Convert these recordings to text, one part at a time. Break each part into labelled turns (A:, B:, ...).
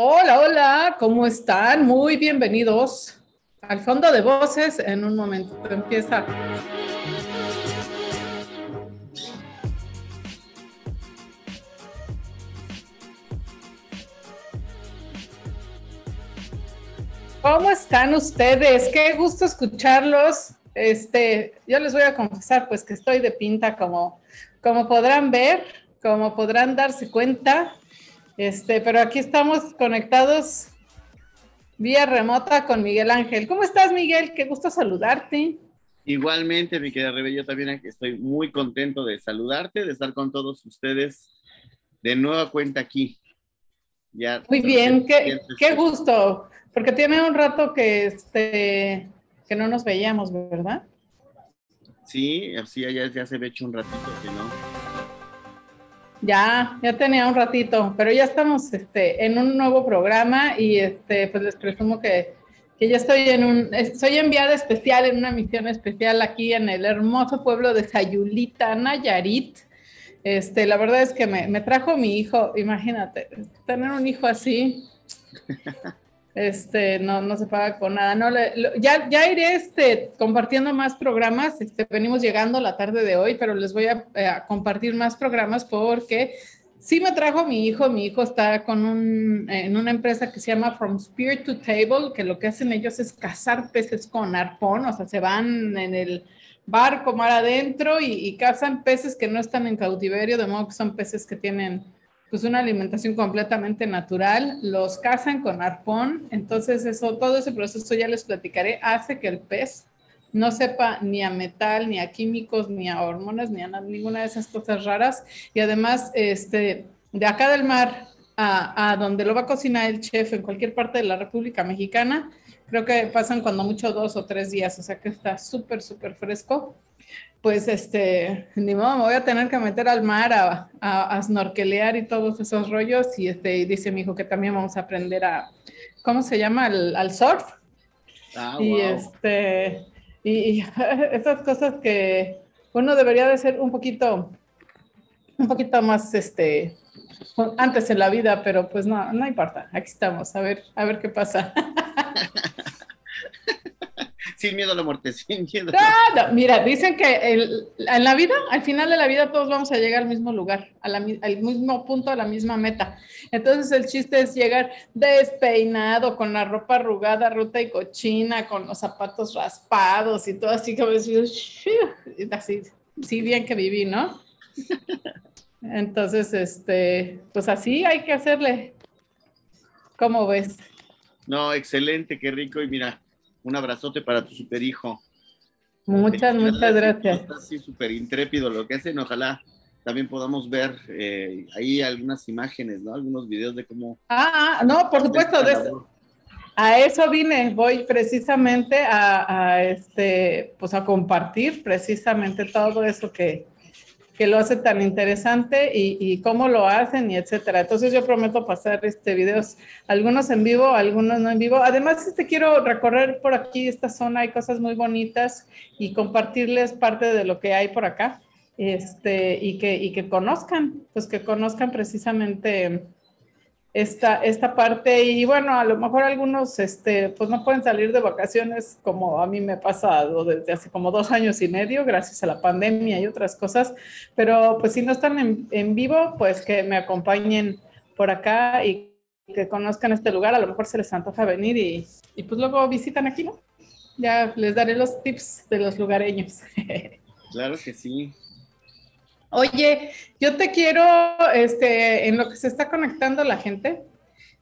A: Hola, hola, ¿cómo están? Muy bienvenidos al fondo de voces. En un momento empieza. ¿Cómo están ustedes? Qué gusto escucharlos. Este, yo les voy a confesar pues que estoy de pinta como, como podrán ver, como podrán darse cuenta. Este, pero aquí estamos conectados vía remota con Miguel Ángel. ¿Cómo estás, Miguel? Qué gusto saludarte.
B: Igualmente, mi querida Rebe, yo también estoy muy contento de saludarte, de estar con todos ustedes de nueva cuenta aquí.
A: Ya, muy bien, qué, qué, gusto, porque tiene un rato que, este, que no nos veíamos, ¿verdad?
B: Sí, así ya, ya se ve hecho un ratito que no.
A: Ya, ya tenía un ratito, pero ya estamos este, en un nuevo programa y este, pues les presumo que, que ya estoy en un, soy enviada especial en una misión especial aquí en el hermoso pueblo de Sayulita, Nayarit. Este, la verdad es que me, me trajo mi hijo, imagínate, tener un hijo así. este, no, no se paga con nada. No, ya, ya iré este, compartiendo más programas. Este, venimos llegando la tarde de hoy, pero les voy a, compartir más programas porque sí me trajo mi hijo. Mi hijo está con un, en una empresa que se llama From Spear to Table, que lo que hacen ellos es cazar peces con arpón, o sea, se van en el barco mar adentro y, y cazan peces que no están en cautiverio, de modo que son peces que tienen pues una alimentación completamente natural, los cazan con arpón, entonces eso, todo ese proceso ya les platicaré, hace que el pez no sepa ni a metal, ni a químicos, ni a hormonas, ni a ninguna de esas cosas raras. Y además, este, de acá del mar a, a, donde lo va a cocinar el chef en cualquier parte de la República Mexicana, creo que pasan cuando mucho dos o tres días, o sea que está súper, súper fresco pues este, ni modo, me voy a tener que meter al mar a, a, snorkelear y todos esos rollos. Y este, dice mi hijo que también vamos a aprender a, ¿cómo se llama? Al, surf. Ah, y este, y, esas cosas que uno debería de ser un poquito, un poquito más, este, antes en la vida, pero pues no, no importa. Aquí estamos, a ver, a ver qué pasa.
B: sin miedo a la muerte, sin miedo.
A: No, mira, dicen que en la vida, al final de la vida, todos vamos a llegar al mismo lugar, al mismo punto, a la misma meta. Entonces, el chiste es llegar despeinado, con la ropa arrugada, ruta y cochina, con los zapatos raspados y todo así, como así, sí, bien que viví, ¿no? Entonces, este, pues así hay que hacerle. ¿Cómo ves?
B: No, excelente, qué rico. Y mira, un abrazote para tu super hijo.
A: Muchas, muchas gracias.
B: Está así súper intrépido lo que hacen. Ojalá también podamos ver eh, ahí algunas imágenes, ¿no? Algunos videos de cómo.
A: Ah, ah no, por supuesto. De eso, a eso vine. Voy precisamente a, a, este, pues a compartir precisamente todo eso que, que lo hace tan interesante y, cómo lo hacen y etcétera. Entonces yo prometo pasar este videos, algunos en vivo, algunos no en vivo. Además, este quiero recorrer por aquí esta zona, hay cosas muy bonitas y compartirles parte de lo que hay por acá. Este, y que, y que conozcan, pues que conozcan precisamente esta, esta parte y bueno, a lo mejor algunos este, pues no pueden salir de vacaciones como a mí me ha pasado desde hace como dos años y medio gracias a la pandemia y otras cosas, pero pues si no están en, en vivo, pues que me acompañen por acá y que conozcan este lugar, a lo mejor se les antoja venir y, y pues luego visitan aquí, ¿no? Ya les daré los tips de los lugareños.
B: Claro que sí.
A: Oye, yo te quiero, este, en lo que se está conectando la gente,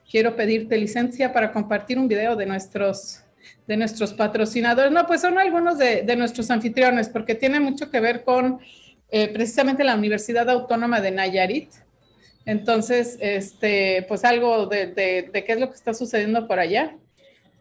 A: quiero pedirte licencia para compartir un video de nuestros, de nuestros patrocinadores. No, pues son algunos de, nuestros anfitriones, porque tiene mucho que ver con eh, precisamente la Universidad Autónoma de Nayarit. Entonces, este, pues algo de, de, qué es lo que está sucediendo por allá.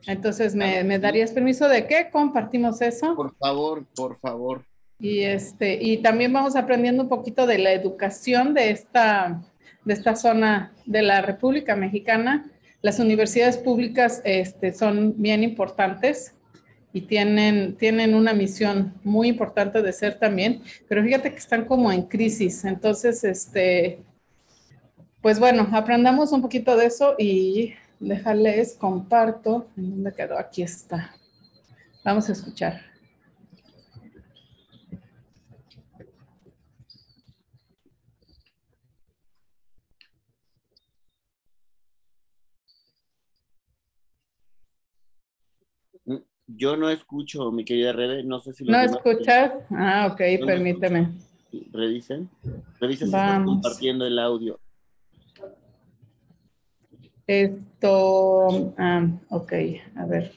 A: Entonces, ¿me, ¿me darías permiso de que compartimos eso?
B: Por favor, por favor.
A: Y, este, y también vamos aprendiendo un poquito de la educación de esta, de esta zona de la República Mexicana. Las universidades públicas este, son bien importantes y tienen, tienen una misión muy importante de ser también, pero fíjate que están como en crisis. Entonces, este, pues bueno, aprendamos un poquito de eso y déjales, comparto. ¿En dónde quedó? Aquí está. Vamos a escuchar.
B: Yo no escucho, mi querida Rebe, no sé si...
A: ¿No escuchas? Ah, ok, permíteme.
B: Revisen. Revisen si están compartiendo el audio.
A: Esto, ah, ok, a ver.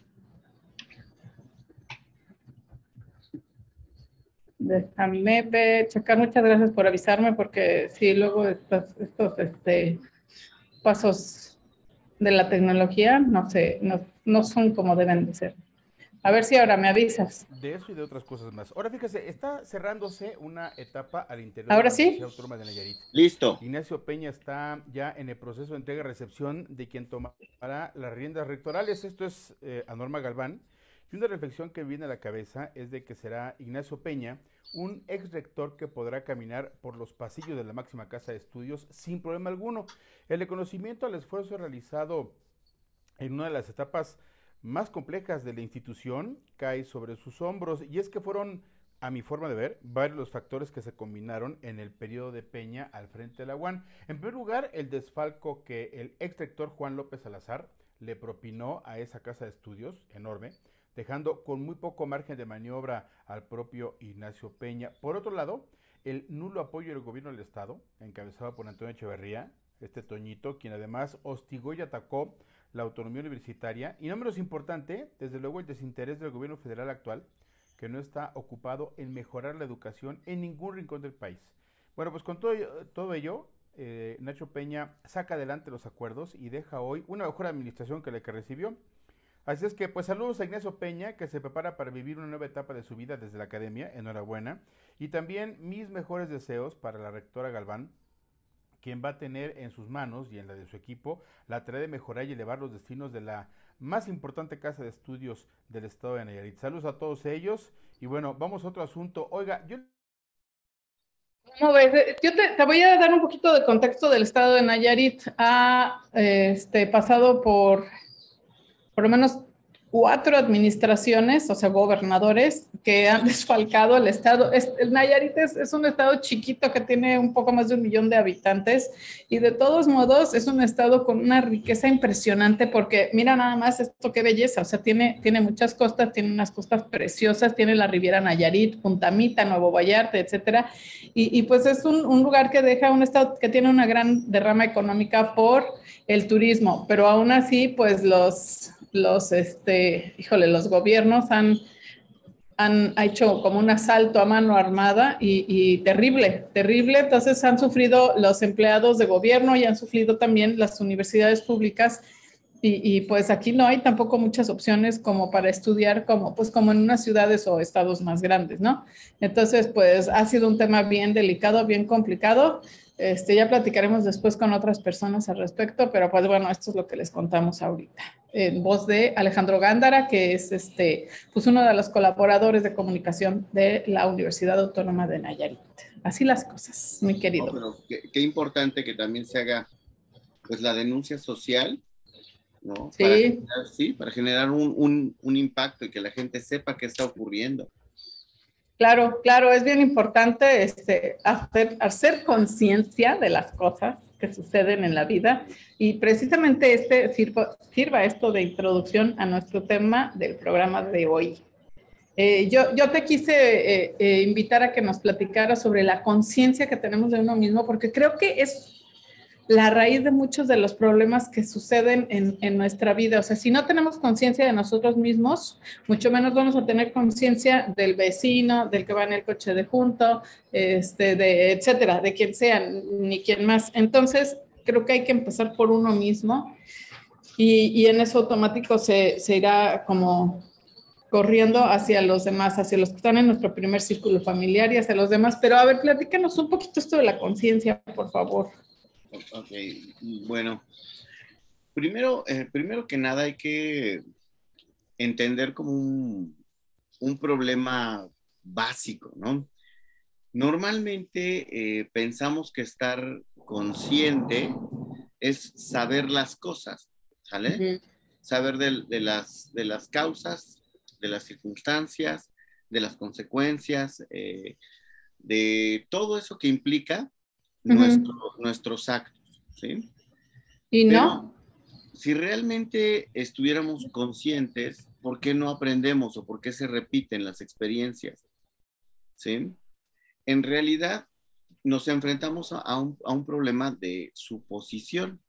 A: Déjame ver, checar, muchas gracias por avisarme porque sí, luego estos, estos este, pasos de la tecnología no sé, no, no son como deben de ser. A ver si ahora me avisas.
C: De eso y de otras cosas más. Ahora fíjese, está cerrándose una etapa al interior
A: ¿Ahora
C: de la
A: sí?
C: Universidad Autónoma de Nayarit.
B: Listo.
C: Ignacio Peña está ya en el proceso de entrega-recepción de quien tomará las riendas rectorales. Esto es eh, a Norma Galván. Y una reflexión que viene a la cabeza es de que será Ignacio Peña, un ex rector que podrá caminar por los pasillos de la máxima casa de estudios sin problema alguno. El reconocimiento al esfuerzo realizado en una de las etapas más complejas de la institución cae sobre sus hombros y es que fueron, a mi forma de ver, varios los factores que se combinaron en el periodo de Peña al frente de la UAN. En primer lugar, el desfalco que el ex rector Juan López Salazar le propinó a esa casa de estudios enorme, dejando con muy poco margen de maniobra al propio Ignacio Peña. Por otro lado, el nulo apoyo del gobierno del Estado, encabezado por Antonio Echeverría, este Toñito, quien además hostigó y atacó la autonomía universitaria y no menos importante, desde luego el desinterés del gobierno federal actual, que no está ocupado en mejorar la educación en ningún rincón del país. Bueno, pues con todo, todo ello, eh, Nacho Peña saca adelante los acuerdos y deja hoy una mejor administración que la que recibió. Así es que, pues saludos a Ignacio Peña, que se prepara para vivir una nueva etapa de su vida desde la academia, enhorabuena. Y también mis mejores deseos para la rectora Galván, quien va a tener en sus manos y en la de su equipo la tarea de mejorar y elevar los destinos de la más importante casa de estudios del estado de Nayarit. Saludos a todos ellos y bueno, vamos a otro asunto. Oiga, yo...
A: No, yo te, voy a dar un poquito de contexto del estado de Nayarit. Ha este, pasado por por lo menos cuatro administraciones, o sea, gobernadores que han desfalcado el estado. el Nayarit es, un estado chiquito que tiene un poco más de un millón de habitantes y de todos modos es un estado con una riqueza impresionante porque mira nada más esto qué belleza, o sea, tiene, tiene muchas costas, tiene unas costas preciosas, tiene la Riviera Nayarit, Puntamita, Nuevo Vallarta, etcétera. Y, pues es un, un lugar que deja un estado que tiene una gran derrama económica por el turismo, pero aún así, pues los los, este, híjole, los gobiernos han, han hecho como un asalto a mano armada y, terrible, terrible. Entonces han sufrido los empleados de gobierno y han sufrido también las universidades públicas. Y, pues aquí no hay tampoco muchas opciones como para estudiar como pues como en unas ciudades o estados más grandes, ¿no? Entonces pues ha sido un tema bien delicado, bien complicado. Este, ya platicaremos después con otras personas al respecto, pero pues bueno, esto es lo que les contamos ahorita. En voz de Alejandro Gándara, que es este, pues uno de los colaboradores de comunicación de la Universidad Autónoma de Nayarit. Así las cosas, mi querido.
B: qué, importante que también se haga pues la denuncia social, ¿no?
A: Sí.
B: Para generar, sí, para generar un, un, un impacto y que la gente sepa qué está ocurriendo.
A: Claro, claro, es bien importante este, hacer, conciencia de las cosas que suceden en la vida y precisamente este sirva, sirva esto de introducción a nuestro tema del programa de hoy. Eh, yo, yo te quise eh, eh, invitar a que nos platicara sobre la conciencia que tenemos de uno mismo, porque creo que es la raíz de muchos de los problemas que suceden en, nuestra vida. O sea, si no tenemos conciencia de nosotros mismos, mucho menos vamos a tener conciencia del vecino, del que va en el coche de junto, este, de etcétera, de quien sea, ni quien más. Entonces, creo que hay que empezar por uno mismo y, en eso automático se, se irá como corriendo hacia los demás, hacia los que están en nuestro primer círculo familiar y hacia los demás. Pero a ver, platícanos un poquito esto de la conciencia, por favor.
B: Ok, bueno, primero, eh, primero que nada hay que entender como un, un problema básico, ¿no? Normalmente eh, pensamos que estar consciente es saber las cosas. ¿sale? Saber de, las, de las causas, de las circunstancias, de las consecuencias, eh, de todo eso que implica nuestros actos, ¿sí?
A: Y no.
B: si realmente estuviéramos conscientes, ¿por qué no aprendemos o por qué se repiten las experiencias? ¿Sí? En realidad, nos enfrentamos a un, a un problema de suposición.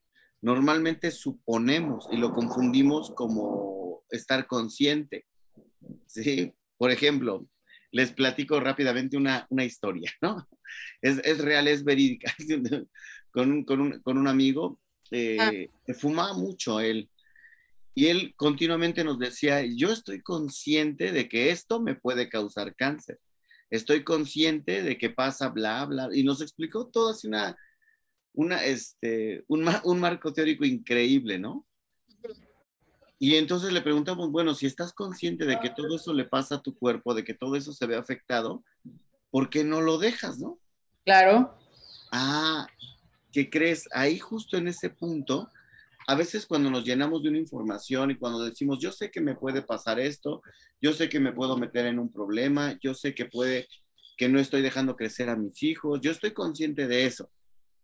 B: Normalmente suponemos y lo confundimos como estar consciente. ¿Sí? Por ejemplo, les platico rápidamente una, una historia, ¿no? Es, es, real, es verídica. con, un, con, un, con un amigo eh, ah. fumaba mucho él. Y él continuamente nos decía, yo estoy consciente de que esto me puede causar cáncer. Estoy consciente de que pasa bla, bla. Y nos explicó todo así una, una, este, un, un marco teórico increíble, ¿no? Y entonces le preguntamos, bueno, si estás consciente de que todo eso le pasa a tu cuerpo, de que todo eso se ve afectado, ¿por qué no lo dejas, no?
A: Claro.
B: Ah, ¿qué crees? Ahí justo en ese punto, a veces cuando nos llenamos de una información y cuando decimos, yo sé que me puede pasar esto, yo sé que me puedo meter en un problema, yo sé que puede, que no estoy dejando crecer a mis hijos, yo estoy consciente de eso.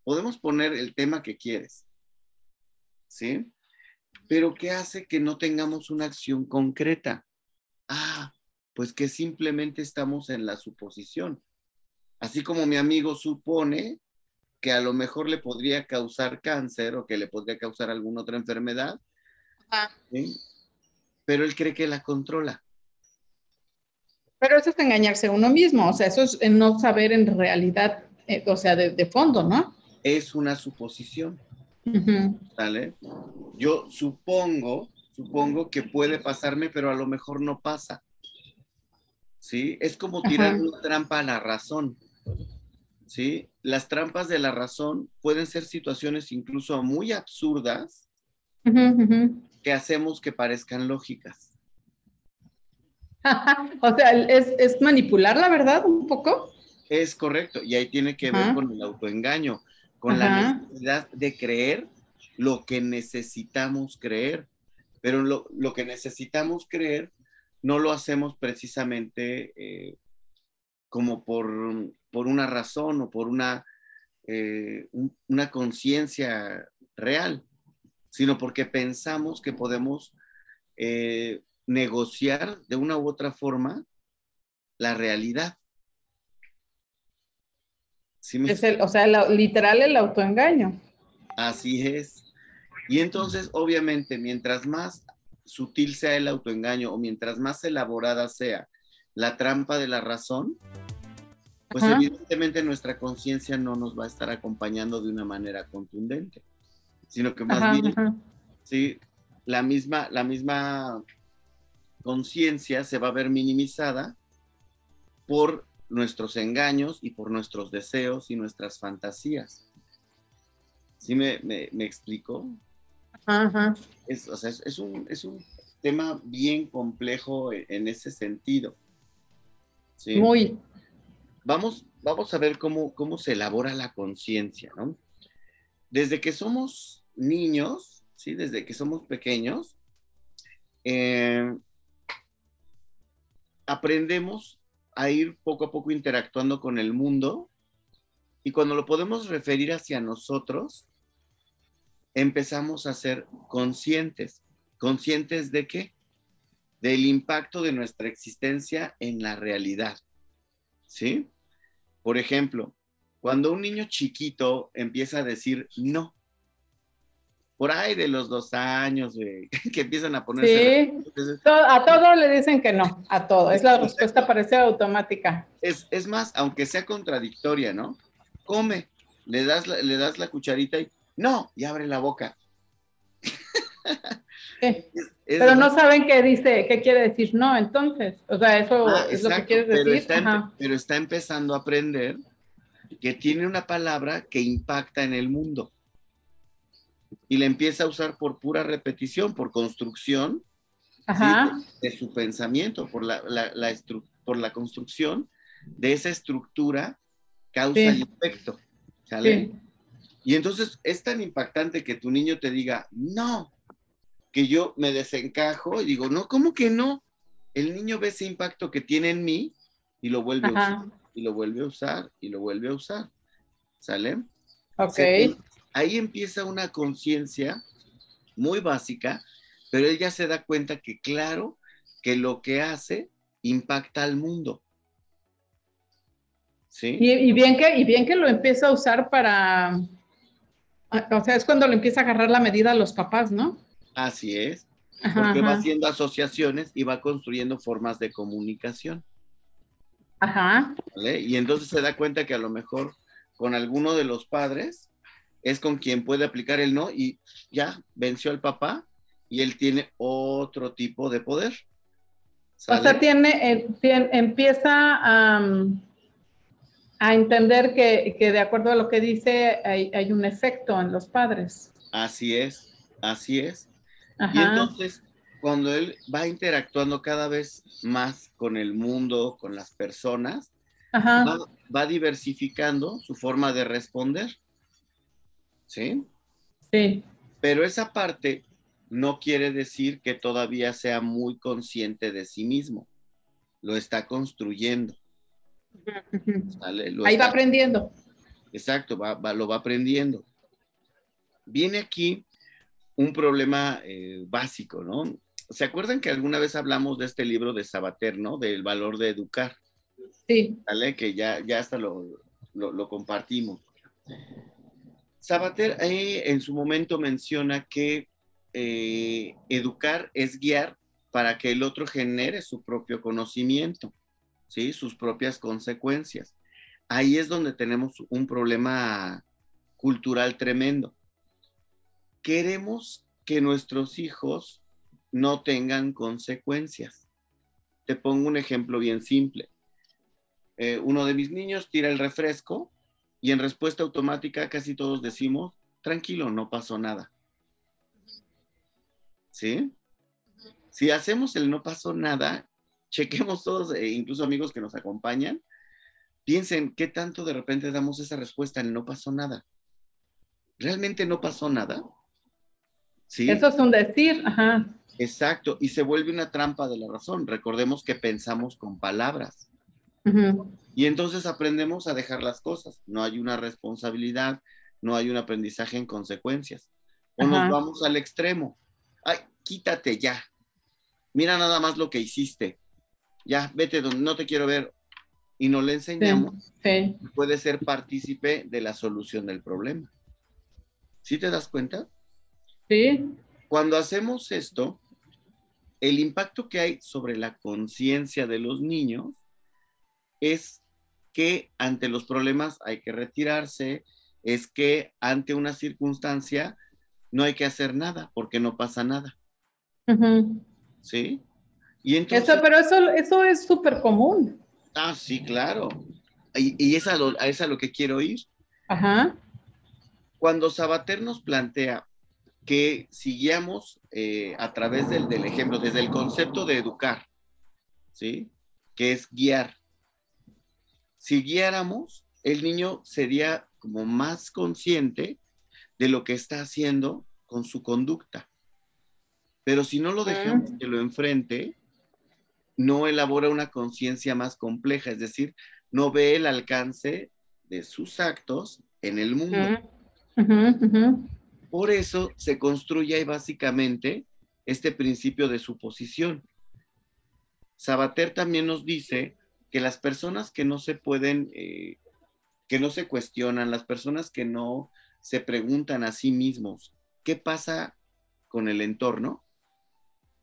B: Podemos poner el tema que quieres, ¿sí? Pero ¿qué hace que no tengamos una acción concreta? Ah, pues que simplemente estamos en la suposición. Así como mi amigo supone que a lo mejor le podría causar cáncer o que le podría causar alguna otra enfermedad, pero él cree que la controla.
A: Pero eso es engañarse a uno mismo, o sea, eso es no saber en realidad, eh, o sea, de, fondo, ¿no?
B: Es una suposición. ¿Sale? Yo supongo, supongo que puede pasarme, pero a lo mejor no pasa. ¿Sí? Es como tirar una trampa a la razón. ¿Sí? Las trampas de la razón pueden ser situaciones incluso muy absurdas que hacemos que parezcan lógicas.
A: o sea, ¿es, ¿es, manipular la verdad un poco?
B: Es correcto, y ahí tiene que ver con el autoengaño con la necesidad de creer lo que necesitamos creer. Pero lo, lo que necesitamos creer no lo hacemos precisamente eh, como por, por, una razón o por una, eh, una conciencia real, sino porque pensamos que podemos eh, negociar de una u otra forma la realidad
A: es el, o sea, literal el autoengaño.
B: Así es. Y entonces, obviamente, mientras más sutil sea el autoengaño o mientras más elaborada sea la trampa de la razón, pues evidentemente nuestra conciencia no nos va a estar acompañando de una manera contundente, sino que más bien, sí, la misma, la misma conciencia se va a ver minimizada por nuestros engaños y por nuestros deseos y nuestras fantasías. ¿Sí me, me, explico? Ajá. Es, o sea, es, un, es, un, tema bien complejo e, en, ese sentido.
A: ¿sí? Muy.
B: Vamos, vamos a ver cómo, cómo se elabora la conciencia, ¿no? Desde que somos niños, ¿sí? Desde que somos pequeños, eh, aprendemos a ir poco a poco interactuando con el mundo y cuando lo podemos referir hacia nosotros, empezamos a ser conscientes. ¿Conscientes de qué? Del impacto de nuestra existencia en la realidad. ¿Sí? Por ejemplo, cuando un niño chiquito empieza a decir no, por ahí de los dos años, que empiezan a ponerse.
A: Sí, a todo le dicen que no, a todo. Es la respuesta parece automática.
B: Es, es más, aunque sea contradictoria, ¿no? Come, le das, la, le das la cucharita y no, y abre la boca.
A: pero no saben qué dice, qué quiere decir no, entonces. O sea, eso ah, es lo que quieres decir.
B: Está, pero está empezando a aprender que tiene una palabra que impacta en el mundo y la empieza a usar por pura repetición, por construcción De, su pensamiento, por la, por la construcción de esa estructura causa y efecto. Y entonces es tan impactante que tu niño te diga, no, que yo me desencajo y digo, no, ¿cómo que no? El niño ve ese impacto que tiene en mí y lo vuelve a usar, y lo vuelve a usar, y lo vuelve a usar. ¿Sale?
A: Ok.
B: Ahí empieza una conciencia muy básica, pero él ya se da cuenta que, claro, que lo que hace impacta al mundo. ¿Sí?
A: Y, bien que, y bien que lo empieza a usar para, o sea, es cuando le empieza a agarrar la medida a los papás, ¿no?
B: Así es, porque va haciendo asociaciones y va construyendo formas de comunicación.
A: Ajá.
B: Y entonces se da cuenta que a lo mejor con alguno de los padres es con quien puede aplicar el no y ya venció al papá y él tiene otro tipo de poder.
A: O sea, tiene, eh, empieza a, a entender que, de acuerdo a lo que dice, hay, un efecto en los padres.
B: Así es, así es. Y entonces, cuando él va interactuando cada vez más con el mundo, con las personas, va, diversificando su forma de responder. ¿Sí?
A: Sí.
B: Pero esa parte no quiere decir que todavía sea muy consciente de sí mismo. Lo está construyendo.
A: Ahí va aprendiendo.
B: Exacto, va, lo va aprendiendo. Viene aquí un problema eh, básico, ¿no? ¿Se acuerdan que alguna vez hablamos de este libro de Sabater, ¿no? Del valor de educar.
A: Sí.
B: ¿Vale? Que ya, ya hasta lo, compartimos. Sabater en su momento menciona que eh, educar es guiar para que el otro genere su propio conocimiento, ¿sí? Sus propias consecuencias. Ahí es donde tenemos un problema cultural tremendo. Queremos que nuestros hijos no tengan consecuencias. Te pongo un ejemplo bien simple. Eh, uno de mis niños tira el refresco y en respuesta automática casi todos decimos, tranquilo, no pasó nada. ¿Sí? Si hacemos el no pasó nada, chequemos todos, eh, incluso amigos que nos acompañan, piensen qué tanto de repente damos esa respuesta en no pasó nada. ¿Realmente no pasó nada?
A: ¿Sí? Eso es un decir, ajá.
B: Exacto, y se vuelve una trampa de la razón. Recordemos que pensamos con palabras. Y entonces aprendemos a dejar las cosas. No hay una responsabilidad, no hay un aprendizaje en consecuencias. O nos vamos al extremo. Ay, quítate ya. Mira nada más lo que hiciste. Ya, vete donde no te quiero ver. Y no le enseñamos. Puede ser partícipe de la solución del problema. ¿Sí te das cuenta?
A: Sí.
B: Cuando hacemos esto, el impacto que hay sobre la conciencia de los niños es que ante los problemas hay que retirarse, es que ante una circunstancia no hay que hacer nada porque no pasa nada. ¿Sí?
A: Y entonces, eso, pero eso, eso es súper común.
B: Ah, sí, claro. Y, y es, a lo, es a lo que quiero ir.
A: Ajá.
B: Cuando Sabater nos plantea que siguiamos eh, a través del, del, ejemplo, desde el concepto de educar, ¿sí? Que es guiar. Si guiáramos, el niño sería como más consciente de lo que está haciendo con su conducta. Pero si no lo dejamos que lo enfrente, no elabora una conciencia más compleja, es decir, no ve el alcance de sus actos en el mundo. Por eso se construye ahí básicamente este principio de suposición. Sabater también nos dice que las personas que no se pueden, eh, que no se cuestionan, las personas que no se preguntan a sí mismos, ¿qué pasa con el entorno?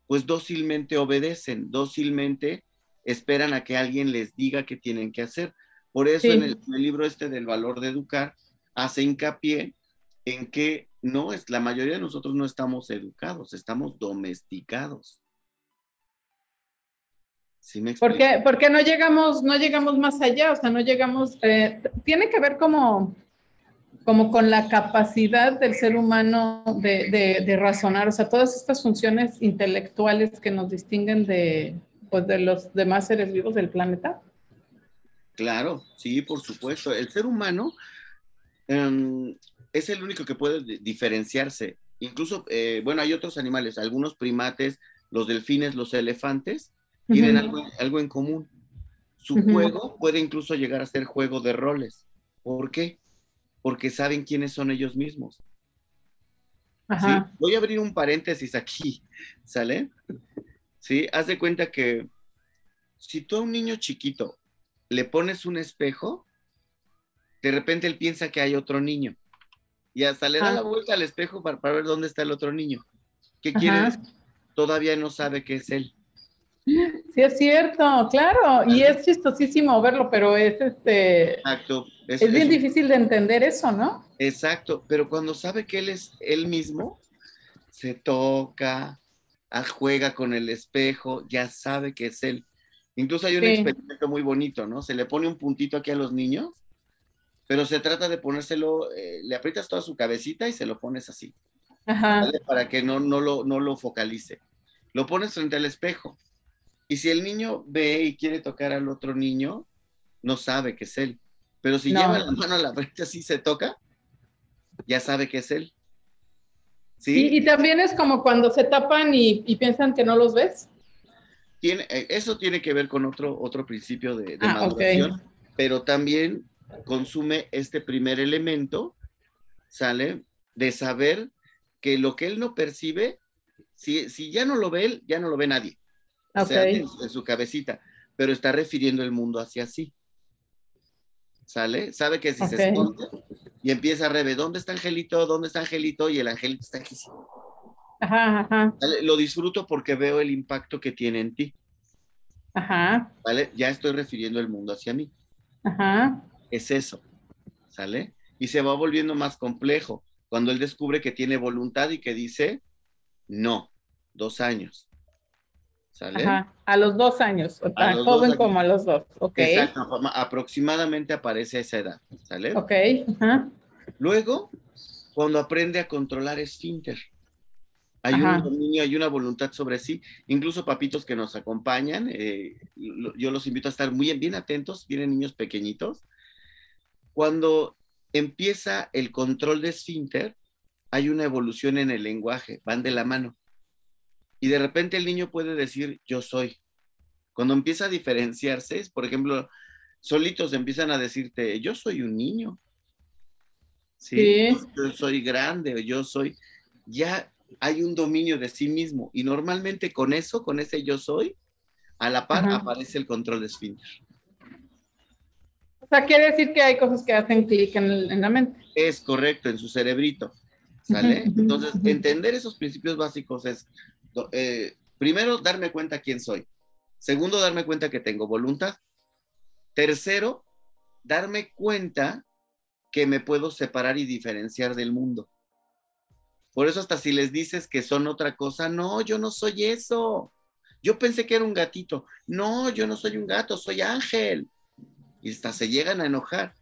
B: Pues dócilmente obedecen, dócilmente esperan a que alguien les diga qué tienen que hacer. Por eso en, el, en el libro este del valor de educar hace hincapié en que no es la mayoría de nosotros no estamos educados, estamos domesticados.
A: ¿Sí me ¿Por, qué, no llegamos, no llegamos más allá? O sea, no llegamos, eh, tiene que ver como, como con la capacidad del ser humano de, razonar, o sea, todas estas funciones intelectuales que nos distinguen de, pues, de los demás seres vivos del planeta.
B: Claro, sí, por supuesto. El ser humano em, es el único que puede diferenciarse incluso, eh, bueno, hay otros animales, algunos primates, los delfines, los elefantes, tienen algo, algo, en común. Su juego puede incluso llegar a ser juego de roles. ¿Por qué? Porque saben quiénes son ellos mismos. Voy a abrir un paréntesis aquí, ¿sale? Sí, haz de cuenta que si tú a un niño chiquito le pones un espejo, de repente él piensa que hay otro niño y hasta le da la vuelta al espejo para, ver dónde está el otro niño. ¿Qué quiere? Todavía no sabe que es él.
A: Sí, es cierto, claro, y es chistosísimo verlo, pero es este.
B: Exacto.
A: Es, bien difícil de entender eso, ¿no?
B: Exacto, pero cuando sabe que él es él mismo, se toca, ah, juega con el espejo, ya sabe que es él. Incluso hay un experimento muy bonito, ¿no? Se le pone un puntito aquí a los niños, pero se trata de ponérselo, eh, le aprietas toda su cabecita y se lo pones así. Ajá. Para que no, no, lo, no lo focalice. Lo pones frente al espejo y si el niño ve y quiere tocar al otro niño, no sabe que es él. Pero si lleva la mano a la frente así se toca, ya sabe que es él.
A: ¿Sí? Y, también es como cuando se tapan y, piensan que no los ves.
B: Tiene, eh, eso tiene que ver con otro, otro principio de, de ah, maduración, pero también consume este primer elemento, ¿sale? De saber que lo que él no percibe, si, si ya no lo ve él, ya no lo ve nadie en, su cabecita, pero está refiriendo el mundo hacia sí. ¿Sale? Sabe que si se esconde y empieza a rever, ¿dónde está Angelito? ¿Dónde está Angelito? Y el Angelito está aquí. Ajá, ajá. Lo disfruto porque veo el impacto que tiene en ti. Ajá. ¿Vale? Ya estoy refiriendo el mundo hacia mí. Ajá. Es eso. ¿Sale? Y se va volviendo más complejo cuando él descubre que tiene voluntad y que dice, no, dos años.
A: A los dos años, tan joven como a los dos, ok. Exacto,
B: aproximadamente aparece esa edad, ¿sale?
A: Ok.
B: Luego, cuando aprende a controlar esfínter, hay un dominio, hay una voluntad sobre sí, incluso papitos que nos acompañan, eh, yo los invito a estar muy bien atentos, vienen niños pequeñitos. Cuando empieza el control de esfínter, hay una evolución en el lenguaje, van de la mano. Y de repente el niño puede decir, yo soy. Cuando empieza a diferenciarse, por ejemplo, solitos empiezan a decirte, yo soy un niño. Sí, Yo soy grande, yo soy. Ya hay un dominio de sí mismo. Y normalmente con eso, con ese yo soy, a la par aparece el control de esfínter.
A: O sea, quiere decir que hay cosas que hacen clic en, la mente.
B: Es correcto, en su cerebrito. ¿Sale? Entonces, entender esos principios básicos es eh, primero, darme cuenta quién soy. Segundo, darme cuenta que tengo voluntad. Tercero, darme cuenta que me puedo separar y diferenciar del mundo. Por eso hasta si les dices que son otra cosa, no, yo no soy eso. Yo pensé que era un gatito. No, yo no soy un gato, soy ángel. Y hasta se llegan a enojar.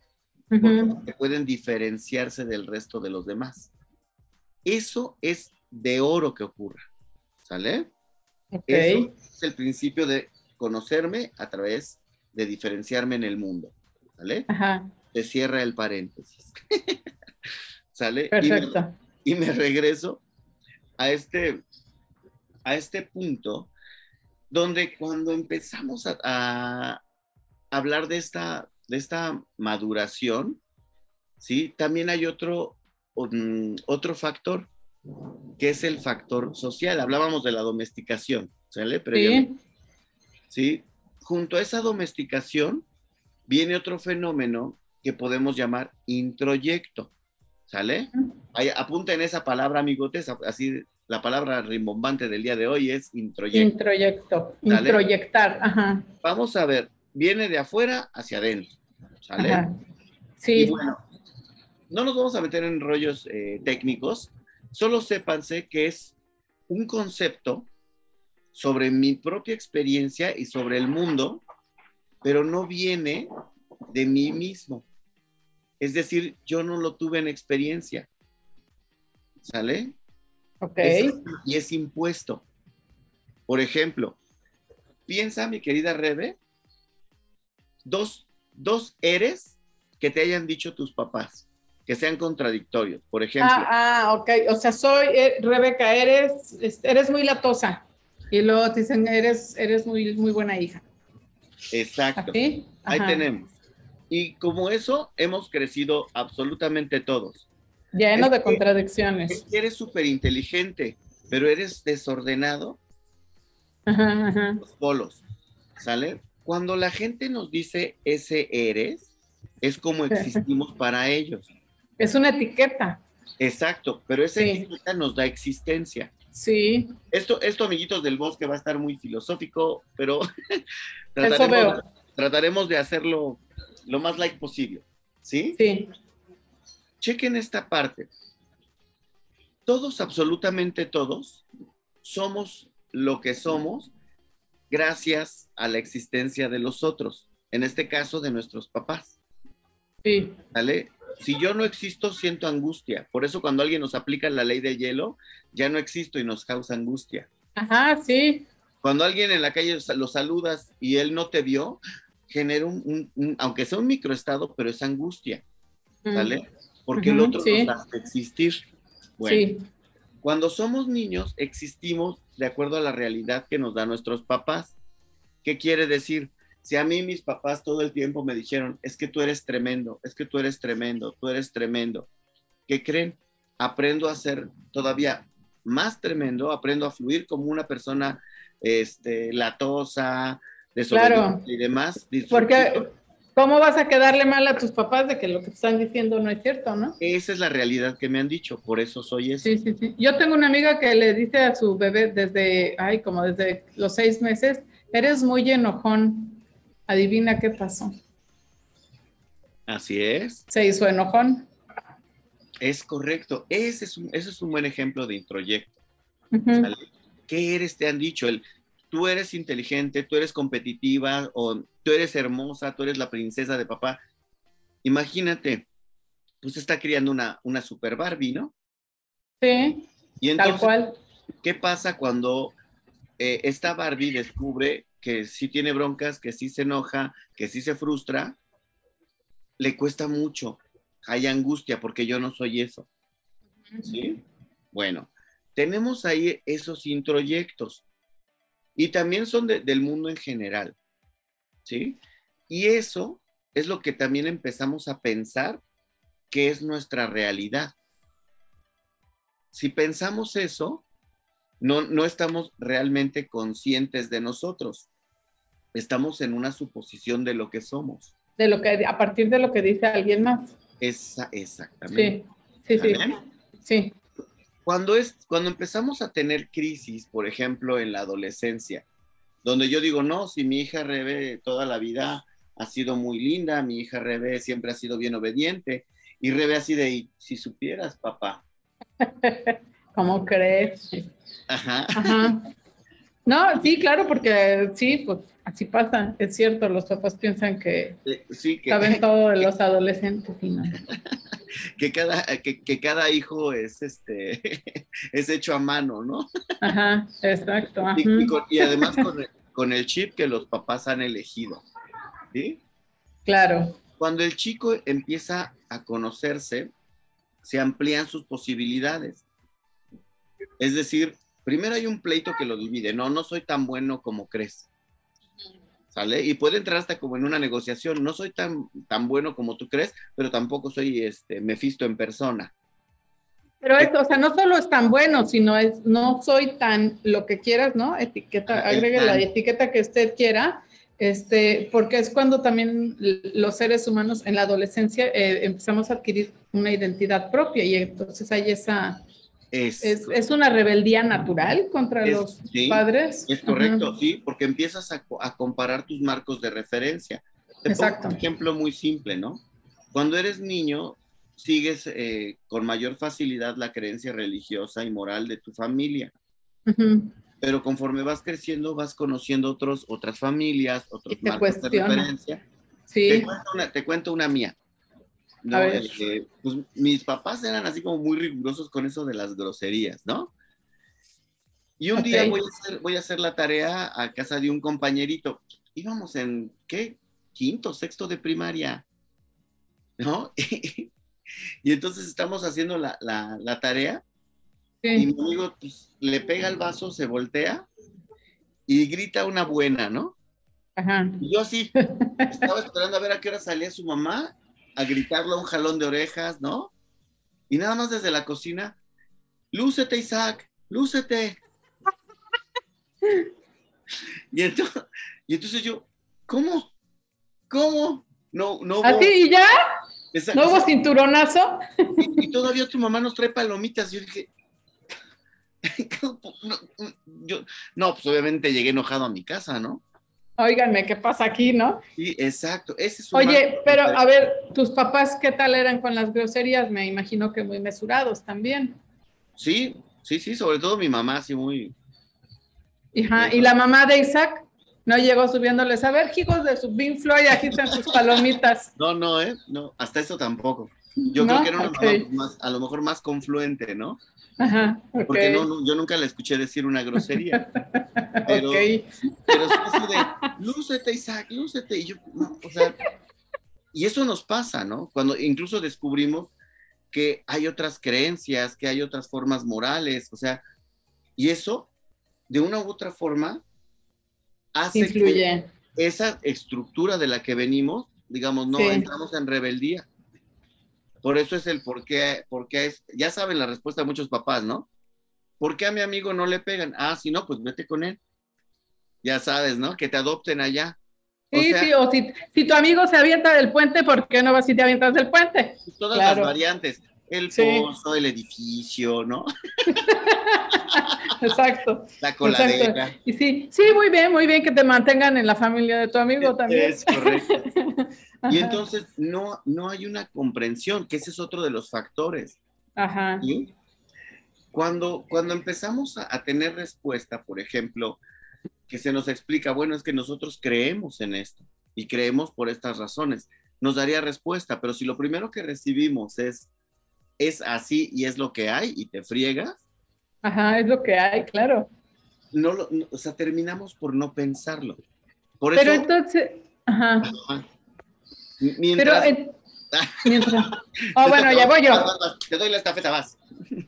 B: Porque pueden diferenciarse del resto de los demás. Eso es de oro que ocurra. ¿Sale? Eso es el principio de conocerme a través de diferenciarme en el mundo. ¿Sale? Ajá. Se cierra el paréntesis. ¿Sale? Perfecto. Y me, regreso a este, a este punto donde cuando empezamos a, hablar de esta, de esta maduración, ¿sí? También hay otro, otro factor que es el factor social. Hablábamos de la domesticación, ¿sale? Sí. sí. Junto a esa domesticación viene otro fenómeno que podemos llamar introyecto, ¿sale? Ahí, apunten esa palabra, amigotes, así la palabra rimbombante del día de hoy es introyecto.
A: Introyecto, introyectar, ajá.
B: Vamos a ver, viene de afuera hacia adentro, ¿sale? Sí. bueno, no nos vamos a meter en rollos eh, técnicos, Solo sépanse que es un concepto sobre mi propia experiencia y sobre el mundo, pero no viene de mí mismo. Es decir, yo no lo tuve en experiencia. ¿Sale?
A: Ok.
B: y es impuesto. Por ejemplo, piensa, mi querida Rebe, dos, dos eres que te hayan dicho tus papás que sean contradictorios. Por ejemplo.
A: Ah, ah ok. O sea, soy, eh, Rebeca, eres, eres muy latosa. Y luego te dicen, eres, eres muy, muy buena hija.
B: Exacto. Ahí tenemos. Y como eso, hemos crecido absolutamente todos.
A: Lleno de contradicciones.
B: eres súper inteligente, pero eres desordenado.
A: Ajá,
B: Los polos, ¿sale? Cuando la gente nos dice ese eres, es como existimos para ellos.
A: Es una etiqueta.
B: Exacto, pero esa etiqueta nos da existencia.
A: Sí.
B: Esto, esto, amiguitos del bosque, va a estar muy filosófico, pero trataremos, trataremos de hacerlo lo más light posible. ¿Sí?
A: Sí.
B: Chequen esta parte. Todos, absolutamente todos, somos lo que somos gracias a la existencia de los otros, en este caso de nuestros papás.
A: Sí.
B: ¿Vale? Si yo no existo, siento angustia. Por eso cuando alguien nos aplica la ley del hielo, ya no existo y nos causa angustia.
A: Ajá, sí.
B: Cuando alguien en la calle lo saludas y él no te vio, genera un, aunque sea un microestado, pero es angustia. ¿Vale? Porque el otro nos hace existir. Bueno, sí. cuando somos niños, existimos de acuerdo a la realidad que nos dan nuestros papás. ¿Qué quiere decir? Si a mí mis papás todo el tiempo me dijeron, es que tú eres tremendo, es que tú eres tremendo, tú eres tremendo, ¿qué creen? Aprendo a ser todavía más tremendo, aprendo a fluir como una persona este, latosa, desobediente y demás.
A: Porque, ¿cómo vas a quedarle mal a tus papás de que lo que te están diciendo no es cierto, no?
B: Esa es la realidad que me han dicho, por eso soy eso.
A: Sí, sí, sí. Yo tengo una amiga que le dice a su bebé desde, ay, como desde los seis meses, eres muy enojón. Adivina qué pasó.
B: Así es.
A: Se hizo enojón.
B: Es correcto. Ese es un, es un buen ejemplo de introyecto. ¿Qué eres? Te han dicho. El, tú eres inteligente, tú eres competitiva, o tú eres hermosa, tú eres la princesa de papá. Imagínate, pues está criando una, una super Barbie, ¿no?
A: Sí. Y tal cual.
B: ¿Qué pasa cuando eh, esta Barbie descubre que sí tiene broncas, que sí se enoja, que sí se frustra, le cuesta mucho, hay angustia porque yo no soy eso. ¿Sí? Bueno, tenemos ahí esos introyectos y también son del mundo en general. ¿Sí? Y eso es lo que también empezamos a pensar que es nuestra realidad. Si pensamos eso, no, no estamos realmente conscientes de nosotros estamos en una suposición de lo que somos.
A: De lo que, a partir de lo que dice alguien más.
B: Esa, exactamente.
A: Sí, sí, sí. sí.
B: Cuando, es, cuando empezamos a tener crisis, por ejemplo, en la adolescencia, donde yo digo, no, si mi hija Rebe toda la vida ha sido muy linda, mi hija Rebe siempre ha sido bien obediente, y Rebe así de, si supieras, papá.
A: ¿Cómo crees?
B: Ajá. Ajá.
A: No, sí, claro, porque sí, pues así pasa, es cierto, los papás piensan que,
B: sí, que
A: saben todo de los adolescentes y no.
B: que, cada, que, cada hijo es, este, es hecho a mano, ¿no?
A: Ajá, exacto.
B: Y, además con el, con el chip que los papás han elegido, ¿sí?
A: Claro.
B: Cuando el chico empieza a conocerse, se amplían sus posibilidades. Es decir, primero hay un pleito que lo divide, no, no soy tan bueno como crees. ¿Sale? Y puede entrar hasta como en una negociación, no soy tan, tan bueno como tú crees, pero tampoco soy este Mefisto en persona.
A: Pero esto, o sea, no solo es tan bueno, sino es no soy tan lo que quieras, ¿no? Etiqueta, agregue la etiqueta que usted quiera, este, porque es cuando también los seres humanos en la adolescencia eh, empezamos a adquirir una identidad propia y entonces hay esa, es, es, una rebeldía natural contra los padres.
B: Es correcto, sí, porque empiezas a, a, comparar tus marcos de referencia. Te Exacto. un ejemplo muy simple, ¿no? Cuando eres niño, sigues eh, con mayor facilidad la creencia religiosa y moral de tu familia. Pero conforme vas creciendo, vas conociendo otros, otras familias, otros marcos de referencia.
A: Sí.
B: Te, cuento una, te cuento una mía. ¿No? pues mis papás eran así como muy rigurosos con eso de las groserías, ¿no? Y un día voy a, hacer, voy a hacer la tarea a casa de un compañerito. Íbamos en, ¿qué? Quinto, sexto de primaria, ¿no? Y entonces estamos haciendo la, la, la tarea y mi amigo pues, le pega el vaso, se voltea y grita una buena, ¿no?
A: Ajá.
B: Y yo así, estaba esperando a ver a qué hora salía su mamá a gritarle un jalón de orejas, ¿no? Y nada más desde la cocina, lúcete Isaac, lúcete. Y entonces, y entonces yo, ¿cómo? ¿Cómo? No, no hubo,
A: ¿Así y ya?
B: Esa-
A: ¿No hubo cinturonazo?
B: y, y todavía tu mamá nos trae palomitas. Yo dije, no, yo, no, pues obviamente llegué enojado a mi casa, ¿no?
A: Óiganme, ¿qué pasa aquí, no?
B: Sí, exacto. Ese es un
A: Oye, pero a ver, tus papás, ¿qué tal eran con las groserías? Me imagino que muy mesurados también.
B: Sí, sí, sí, sobre todo mi mamá, así muy.
A: Ajá, Y la mamá de Isaac no llegó subiéndoles, a ver, hijos de su Pink Floyd, aquí están sus palomitas.
B: No, no, ¿eh? No, hasta eso tampoco. Yo
A: ¿No?
B: creo que era una
A: Ok.
B: mamá más, a lo mejor más confluente, ¿no?
A: Ajá.
B: Porque no, no, yo nunca la escuché decir una grosería. Pero,
A: ok.
B: pero sí así de, lúcete, Isaac, lúcete. Y yo, no, o sea, y eso nos pasa, ¿no? Cuando incluso descubrimos que hay otras creencias, que hay otras formas morales, o sea, y eso, de una u otra forma, hace que esa estructura de la que venimos, digamos, no
A: Sí.
B: entramos en rebeldía. Por eso es el por qué, por qué es, ya saben la respuesta de muchos papás, ¿no? ¿Por qué a mi amigo no le pegan? Ah, si no, pues vete con él. Ya sabes, ¿no? Que te adopten allá. O
A: Sí,
B: sea,
A: sí, o si, si tu amigo se avienta del puente, ¿por qué no vas y te avientas del puente?
B: todas
A: claro.
B: las variantes. El
A: Sí.
B: pozo, el edificio, ¿no?
A: Exacto.
B: La coladera.
A: Exacto. Y sí, sí, muy bien, muy bien que te mantengan en la familia de tu amigo también.
B: Es correcto. Y entonces no, no hay una comprensión, que ese es otro de los factores.
A: Ajá.
B: ¿sí? Cuando, cuando empezamos a, a tener respuesta, por ejemplo, que se nos explica, bueno, es que nosotros creemos en esto y creemos por estas razones, nos daría respuesta, pero si lo primero que recibimos es, es así y es lo que hay y te friegas,
A: Ajá, es lo que hay, claro.
B: no, lo- no- o sea, terminamos por no pensarlo. Por
A: Pero
B: eso,
A: entonces, ajá.
B: ajá,
A: Pero
B: mientras...
A: en- mientras. Oh, bueno, ya voy yo.
B: Vas, vas, vas, Te doy la estafeta, vas.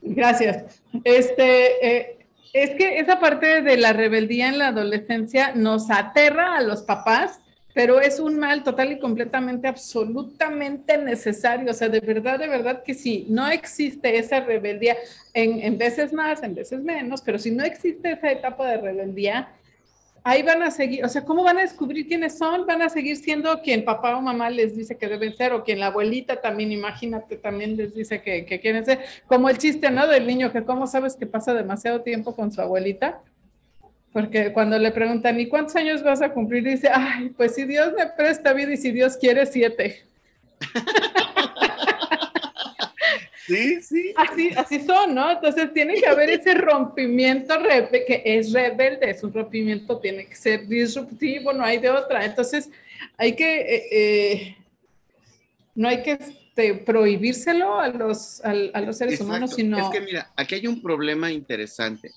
A: Gracias. Este, eh, es que esa parte de la rebeldía en la adolescencia nos aterra a los papás, pero es un mal total y completamente, absolutamente necesario. O sea, de verdad, de verdad que sí, no existe esa rebeldía en, en veces más, en veces menos, pero si no existe esa etapa de rebeldía, ahí van a seguir, o sea, ¿cómo van a descubrir quiénes son? Van a seguir siendo quien papá o mamá les dice que deben ser, o quien la abuelita también, imagínate, también les dice que, que quieren ser, como el chiste, ¿no? Del niño que cómo sabes que pasa demasiado tiempo con su abuelita. Porque cuando le preguntan, ¿y cuántos años vas a cumplir? Dice, ay, pues si Dios me presta vida y si Dios quiere, siete.
B: Sí, sí.
A: Así, así son, ¿no? Entonces tiene que haber ese rompimiento que es rebelde, es un rompimiento, tiene que ser disruptivo, no hay de otra. Entonces hay que, eh, eh, no hay que este, prohibírselo a los, a, los seres humanos, sino...
B: Es que mira, aquí hay un problema interesante.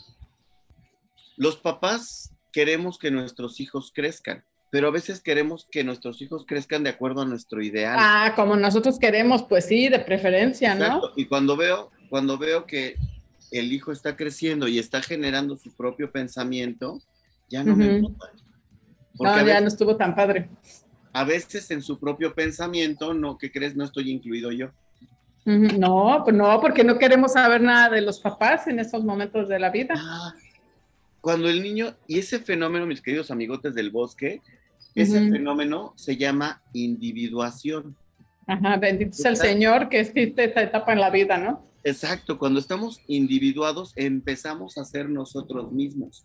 B: Los papás queremos que nuestros hijos crezcan, pero a veces queremos que nuestros hijos crezcan de acuerdo a nuestro ideal.
A: Ah, como nosotros queremos, pues sí, de preferencia, ¿no?
B: Exacto. Y cuando veo, cuando veo que el hijo está creciendo y está generando su propio pensamiento, ya no me. Porque
A: No, ya
B: veces,
A: no estuvo tan padre.
B: a veces en su propio pensamiento, no, ¿qué crees? No estoy incluido yo.
A: No, pues no, porque no queremos saber nada de los papás en esos momentos de la vida.
B: Ah, cuando el niño, y ese fenómeno, mis queridos amigotes del bosque, ese
A: Ujú.
B: fenómeno se llama individuación.
A: Ajá, bendito sea el. Señor que existe esta etapa en la vida, ¿no?
B: Exacto, cuando estamos individuados empezamos a ser nosotros mismos.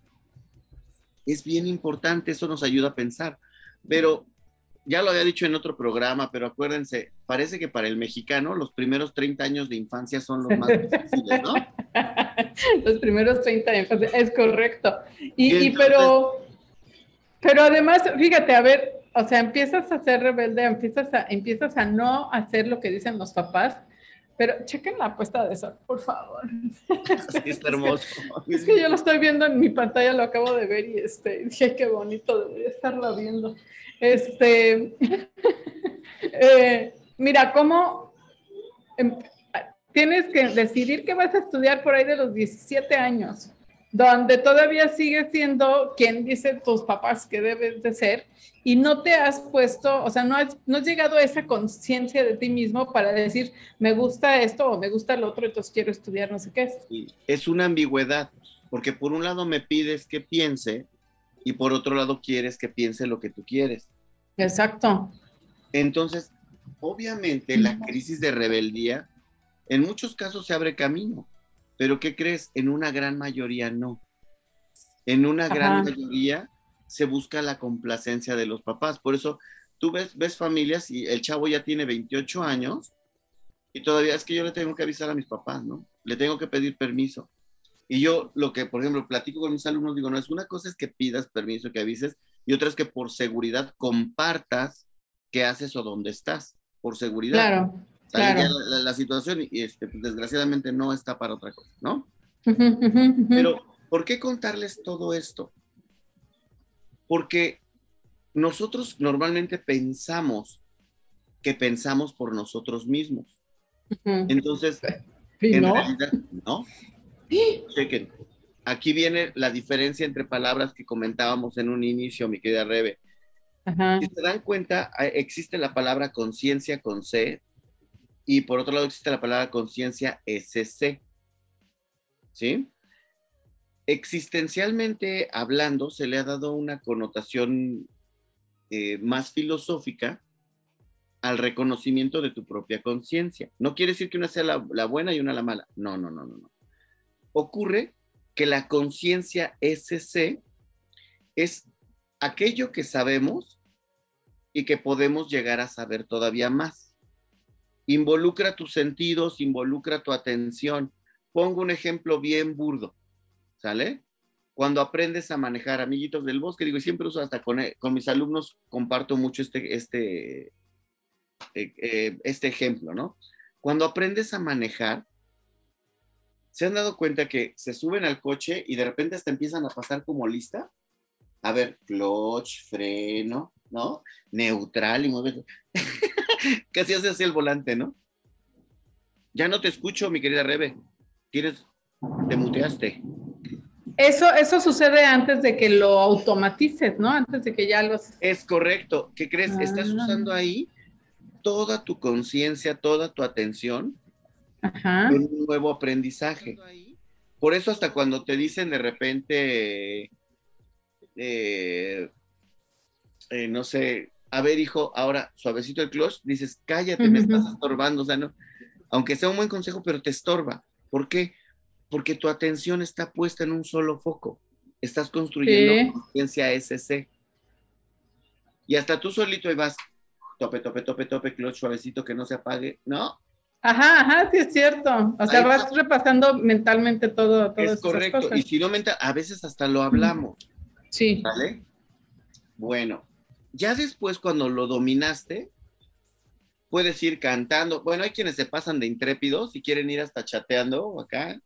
B: Es bien importante, eso nos ayuda a pensar. Pero ya lo había dicho en otro programa, pero acuérdense, parece que para el mexicano los primeros 30 años de infancia son los más difíciles, ¿no?
A: Los primeros 30 años, es correcto. Y,
B: Y
A: y
B: entonces-
A: pero, pero además, fíjate, a ver, o sea, empiezas a ser rebelde, empiezas a, empiezas a no hacer lo que dicen los papás, pero chequen la puesta de sol, por favor.
B: Sí, está hermoso.
A: Es que yo lo estoy viendo en mi pantalla, lo acabo de ver y este, dije qué bonito, debería estarlo viendo. Este, eh, mira, cómo em, tienes que decidir que vas a estudiar por ahí de los 17 años, donde todavía sigues siendo quien dice tus papás que debes de ser y no te has puesto, o sea, no has, no has llegado a esa conciencia de ti mismo para decir, me gusta esto o me gusta lo otro, entonces quiero estudiar no sé qué.
B: Es una ambigüedad, porque por un lado me pides que piense y por otro lado quieres que piense lo que tú quieres.
A: Exacto.
B: Entonces, obviamente la crisis de rebeldía en muchos casos se abre camino, pero ¿qué crees? En una gran mayoría no. En una gran mayoría se busca la complacencia de los papás. Por eso tú ves, ves familias y el chavo ya tiene 28 años y todavía es que yo le tengo que avisar a mis papás, ¿no? Le tengo que pedir permiso. Y yo lo que, por ejemplo, platico con mis alumnos, digo, no, es una cosa es que pidas permiso, que avises, y otra es que por seguridad compartas qué haces o dónde estás, por seguridad.
A: Claro, claro.
B: La, situación, y este, pues, desgraciadamente no está para otra cosa, ¿no? Pero, ¿por qué contarles todo esto? Porque nosotros normalmente pensamos que pensamos por nosotros mismos. Entonces, en
A: no?
B: realidad, ¿no? Chequen. Aquí viene la diferencia entre palabras que comentábamos en un inicio, mi querida Rebe. Si se dan cuenta, existe la palabra conciencia con C y por otro lado existe la palabra conciencia SC. ¿Sí? Existencialmente hablando, se le ha dado una connotación eh, más filosófica al reconocimiento de tu propia conciencia. No quiere decir que una sea la, la, buena y una la mala. No, no, no, no, no. Ocurre que la conciencia SC es aquello que sabemos y que podemos llegar a saber todavía más. Involucra tus sentidos, involucra tu atención. Pongo un ejemplo bien burdo, ¿sale? Cuando aprendes a manejar amiguitos del bosque, digo, y siempre uso hasta con, con mis alumnos, comparto mucho este, este, eh, eh, este ejemplo, ¿no? Cuando aprendes a manejar, ¿Se han dado cuenta que se suben al coche y de repente hasta empiezan a pasar como lista? A ver, clutch, freno, ¿no? Neutral y mueve. Casi hace así el volante, ¿no? Ya no te escucho, mi querida Rebe. ¿Tienes, te muteaste?
A: Eso, eso sucede antes de que lo automatices, ¿no? Antes de que ya lo...
B: Es correcto. ¿Qué crees? Estás ah. usando ahí toda tu conciencia, toda tu atención un nuevo aprendizaje. Por eso hasta cuando te dicen de repente, eh, eh, no sé, a ver hijo, ahora suavecito el clutch, dices, cállate, me estás estorbando, o sea, no, aunque sea un buen consejo, pero te estorba. ¿Por qué? Porque tu atención está puesta en un solo foco. Estás construyendo conciencia SC. Y hasta tú solito y vas, tope, tope, tope, tope, clutch suavecito, que no se apague. No,
A: Ajá, ajá, sí es cierto. O sea, vas repasando mentalmente todo.
B: es correcto. Y si no mental, a veces hasta lo hablamos.
A: Sí.
B: ¿Vale? Bueno, ya después cuando lo dominaste, puedes ir cantando. Bueno, hay quienes se pasan de intrépidos y quieren ir hasta chateando acá.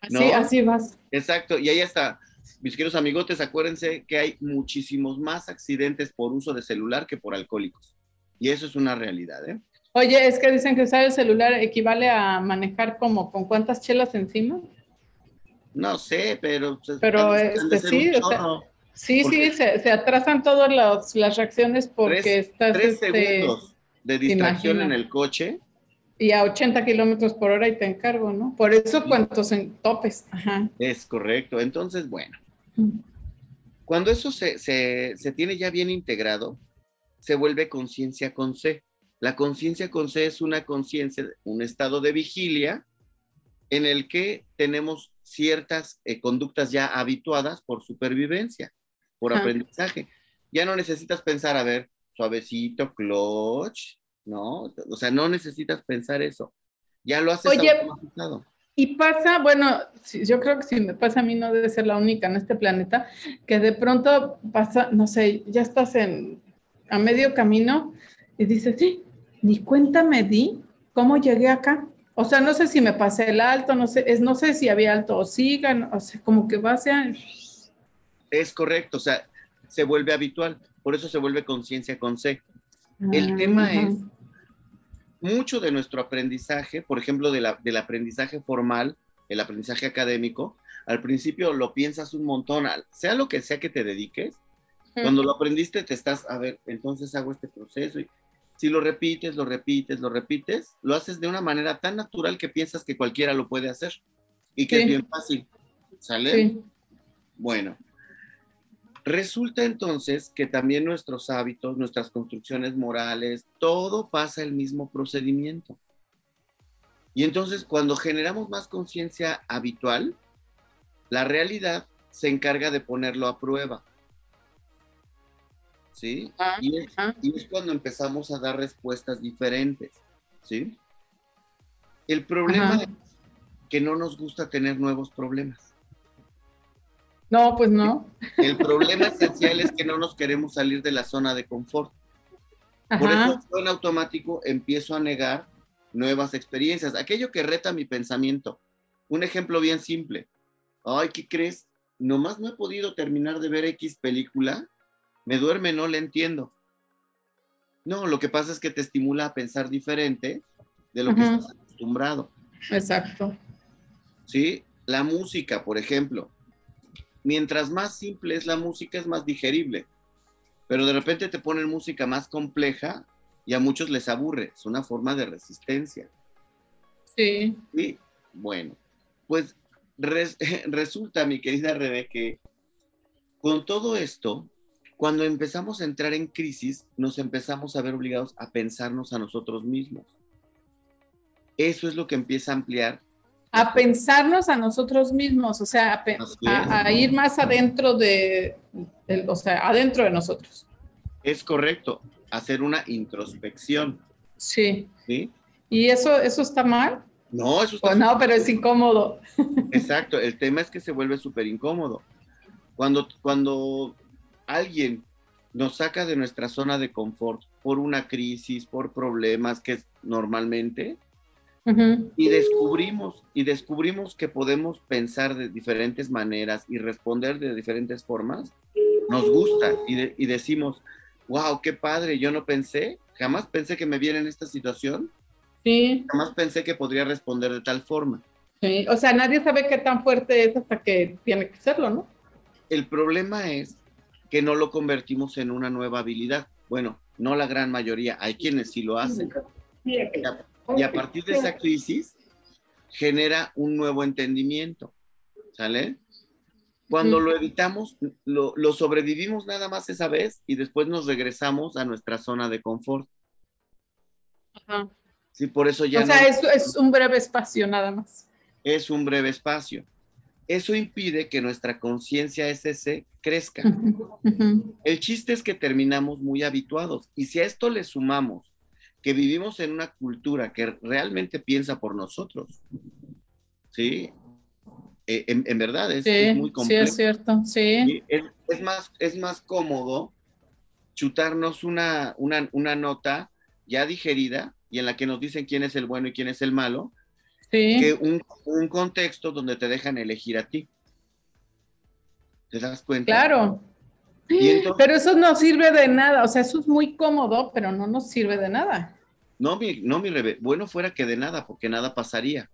A: Así, así vas.
B: Exacto. Y ahí está. Mis queridos amigotes, acuérdense que hay muchísimos más accidentes por uso de celular que por alcohólicos. Y eso es una realidad, ¿eh?
A: Oye, es que dicen que usar el celular equivale a manejar como con cuántas chelas encima.
B: No sé, pero...
A: Pues, pero este, sí, sí, sí, se, atrasan todas las reacciones porque
B: tres,
A: estás...
B: Tres este, segundos de distracción en el coche.
A: Y a 80 kilómetros por hora y te encargo, ¿no? Por eso cuántos en topes. Ajá.
B: Es correcto. Entonces, bueno. Mm. Cuando eso se, se tiene ya bien integrado, se vuelve conciencia con C. La conciencia con C es una conciencia, un estado de vigilia en el que tenemos ciertas eh, conductas ya habituadas por supervivencia, por aprendizaje. Ya no necesitas pensar, a ver, suavecito, clutch, ¿no? O sea, no necesitas pensar eso. Ya lo haces
A: Oye, Y pasa, bueno, yo creo que si me pasa a mí no debe ser la única en este planeta, que de pronto pasa, no sé, ya estás en, a medio camino y dices, sí, ni cuenta me di cómo llegué acá. O sea, no sé si me pasé el alto, no sé, es, no sé si había alto o sigan, o sea, como que va a
B: Es correcto, o sea, se vuelve habitual, por eso se vuelve conciencia con C. el tema es, mucho de nuestro aprendizaje, por ejemplo, del aprendizaje formal, el aprendizaje académico, al principio lo piensas un montón, sea lo que sea que te dediques, cuando lo aprendiste te estás, a ver, entonces hago este proceso y si lo repites, lo repites, lo repites, lo haces de una manera tan natural que piensas que cualquiera lo puede hacer y que es bien fácil. ¿Sale? Sí. Bueno, resulta entonces que también nuestros hábitos, nuestras construcciones morales, todo pasa el mismo procedimiento. Y entonces cuando generamos más conciencia habitual, la realidad se encarga de ponerlo a prueba. ¿Sí? y, es, cuando empezamos a dar respuestas diferentes. ¿Sí? El problema es que no nos gusta tener nuevos problemas.
A: No, pues no.
B: El problema esencial es que no nos queremos salir de la zona de confort. Por eso en automático empiezo a negar nuevas experiencias, aquello que reta mi pensamiento. Un ejemplo bien simple. Ay, ¿qué crees? Nomás no he podido terminar de ver X película. Me duerme, no le entiendo. No, lo que pasa es que te estimula a pensar diferente de lo que estás acostumbrado.
A: Exacto.
B: Sí, la música, por ejemplo. Mientras más simple es la música, es más digerible. Pero de repente te ponen música más compleja y a muchos les aburre, es una forma de resistencia.
A: Sí.
B: Sí, bueno, pues resulta, mi querida Rebe, que con todo esto, cuando empezamos a entrar en crisis, nos empezamos a ver obligados a pensarnos a nosotros mismos. Eso es lo que empieza a ampliar.
A: A pensarnos a nosotros mismos, o sea, a, ir más adentro de, o sea, adentro de nosotros.
B: Es correcto hacer una introspección.
A: Sí. ¿Sí? ¿Y eso, eso está mal?
B: No, eso
A: está... no, pero es incómodo.
B: Exacto, el tema es que se vuelve súper incómodo. Cuando, cuando alguien nos saca de nuestra zona de confort por una crisis, por problemas, que es normalmente, y descubrimos, y descubrimos que podemos pensar de diferentes maneras y responder de diferentes formas, nos gusta y, y decimos, wow, qué padre, yo no pensé, jamás pensé que me viera en esta situación.
A: Sí.
B: Jamás pensé que podría responder de tal forma.
A: Sí, o sea, nadie sabe qué tan fuerte es hasta que tiene que serlo, ¿no?
B: El problema es que no lo convertimos en una nueva habilidad. Bueno, no la gran mayoría, hay quienes sí lo hacen. Y a partir de esa crisis genera un nuevo entendimiento, ¿sale? Cuando lo evitamos, lo, sobrevivimos nada más esa vez y después nos regresamos a nuestra zona de confort.
A: Ajá.
B: Sí, por eso ya.
A: O sea, es, es un breve espacio nada más.
B: Es un breve espacio. Eso impide que nuestra conciencia SS crezca. El chiste es que terminamos muy habituados. Y si a esto le sumamos que vivimos en una cultura que realmente piensa por nosotros, ¿sí? Eh, en, verdad es, muy complejo.
A: Sí, es cierto, sí.
B: Es, más, es más cómodo chutarnos una, una, nota ya digerida y en la que nos dicen quién es el bueno y quién es el malo, que un, contexto donde te dejan elegir a ti. ¿Te das cuenta?
A: Claro. pero eso no sirve de nada, o sea, eso es muy cómodo, pero no nos sirve de nada.
B: No, mi, no, mi rebe, bueno fuera que de nada, porque nada pasaría.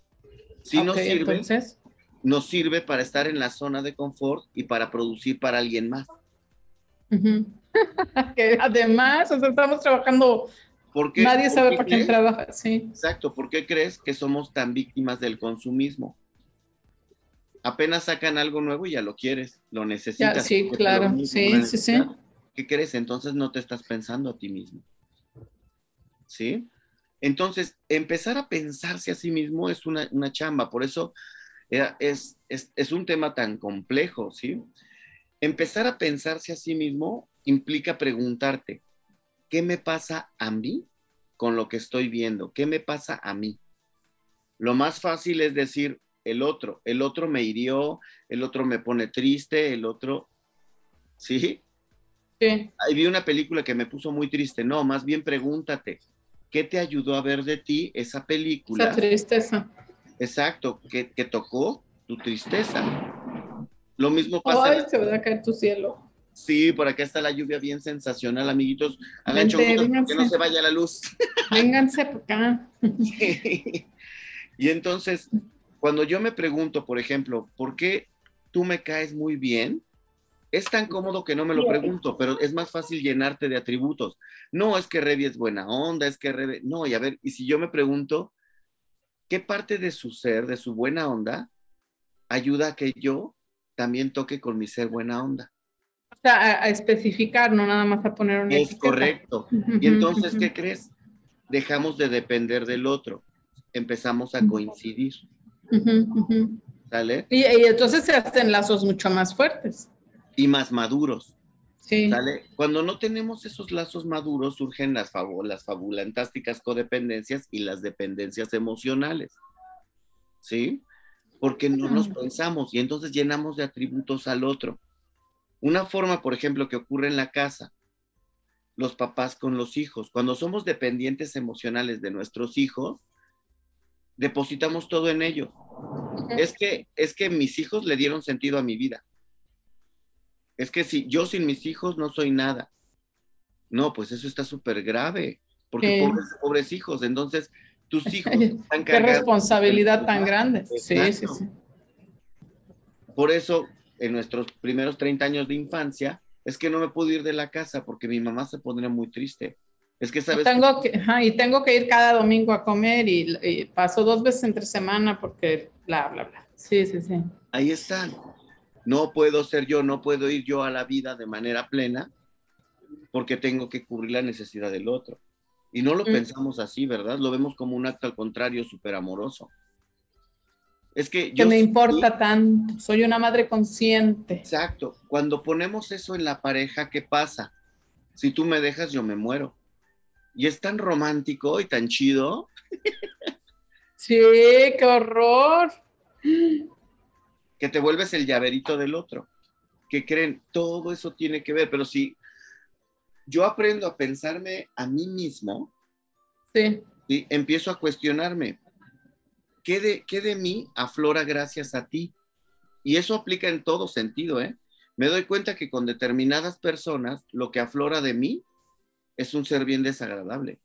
B: Si no sirve, entonces nos sirve para estar en la zona de confort y para producir para alguien más.
A: que además, o sea, estamos trabajando. Nadie sabe para quién trabaja, sí.
B: Exacto, ¿por qué crees que somos tan víctimas del consumismo? Apenas sacan algo nuevo y ya lo quieres, lo necesitas.
A: sí, claro, sí, sí, sí.
B: ¿Qué crees? Entonces no te estás pensando a ti mismo. ¿Sí? Entonces, empezar a pensarse a sí mismo es una, una chamba, por eso es, es, un tema tan complejo, ¿sí? Empezar a pensarse a sí mismo implica preguntarte, ¿qué me pasa a mí con lo que estoy viendo? ¿Qué me pasa a mí? Lo más fácil es decir, el otro, el otro me hirió, el otro me pone triste, el otro, ¿sí?
A: Sí.
B: Ahí vi una película que me puso muy triste. No, más bien pregúntate, ¿qué te ayudó a ver de ti esa película?
A: Esa tristeza.
B: Exacto, que, que tocó tu tristeza. Lo mismo pasa.
A: Ay, se va a caer tu cielo.
B: Sí, por acá está la lluvia bien sensacional, amiguitos. Hagan que no se vaya la luz.
A: Vénganse por acá.
B: Y entonces, cuando yo me pregunto, por ejemplo, ¿por qué tú me caes muy bien? Es tan cómodo que no me lo pregunto, pero es más fácil llenarte de atributos. No, es que Revi es buena onda, es que Revi... No, y a ver, y si yo me pregunto, ¿qué parte de su ser, de su buena onda, ayuda a que yo también toque con mi ser buena onda?
A: Sea, a, especificar, no nada más a poner un
B: Es correcto. Y entonces, ¿qué crees? Dejamos de depender del otro, empezamos a coincidir. ¿Sale?
A: Y, entonces se hacen lazos mucho más fuertes.
B: Y más maduros. Sí. ¿Sale? Cuando no tenemos esos lazos maduros, surgen las, las fabulantásticas codependencias y las dependencias emocionales. ¿Sí? Porque no nos pensamos y entonces llenamos de atributos al otro. Una forma, por ejemplo, que ocurre en la casa, los papás con los hijos. Cuando somos dependientes emocionales de nuestros hijos, depositamos todo en ellos. Es que, es que mis hijos le dieron sentido a mi vida. Es que si yo sin mis hijos no soy nada. No, pues eso está súper grave, porque pobres, pobres, hijos, entonces tus hijos
A: están Qué responsabilidad tan grande. Sí, sí, sí.
B: Por eso, en nuestros primeros 30 años de infancia, es que no me puedo ir de la casa porque mi mamá se pondría muy triste. Es que sabes.
A: Tengo que, y tengo que ir cada domingo a comer y, paso dos veces entre semana porque bla, bla, bla. Sí, sí, sí.
B: Ahí están. No puedo ser yo, no puedo ir yo a la vida de manera plena porque tengo que cubrir la necesidad del otro. Y no lo mm. pensamos así, ¿verdad? Lo vemos como un acto al contrario, súper amoroso. Es que
A: yo... me importa tanto, soy una madre consciente.
B: Exacto. Cuando ponemos eso en la pareja, ¿qué pasa? Si tú me dejas, yo me muero. Y es tan romántico y tan chido.
A: Sí, qué horror.
B: Que te vuelves el llaverito del otro. Que creen, todo eso tiene que ver, pero si yo aprendo a pensarme a mí mismo,
A: sí.
B: ¿sí? empiezo a cuestionarme, ¿qué de, ¿qué de mí aflora gracias a ti? Y eso aplica en todo sentido, ¿eh? Me doy cuenta que con determinadas personas, lo que aflora de mí es un ser bien desagradable.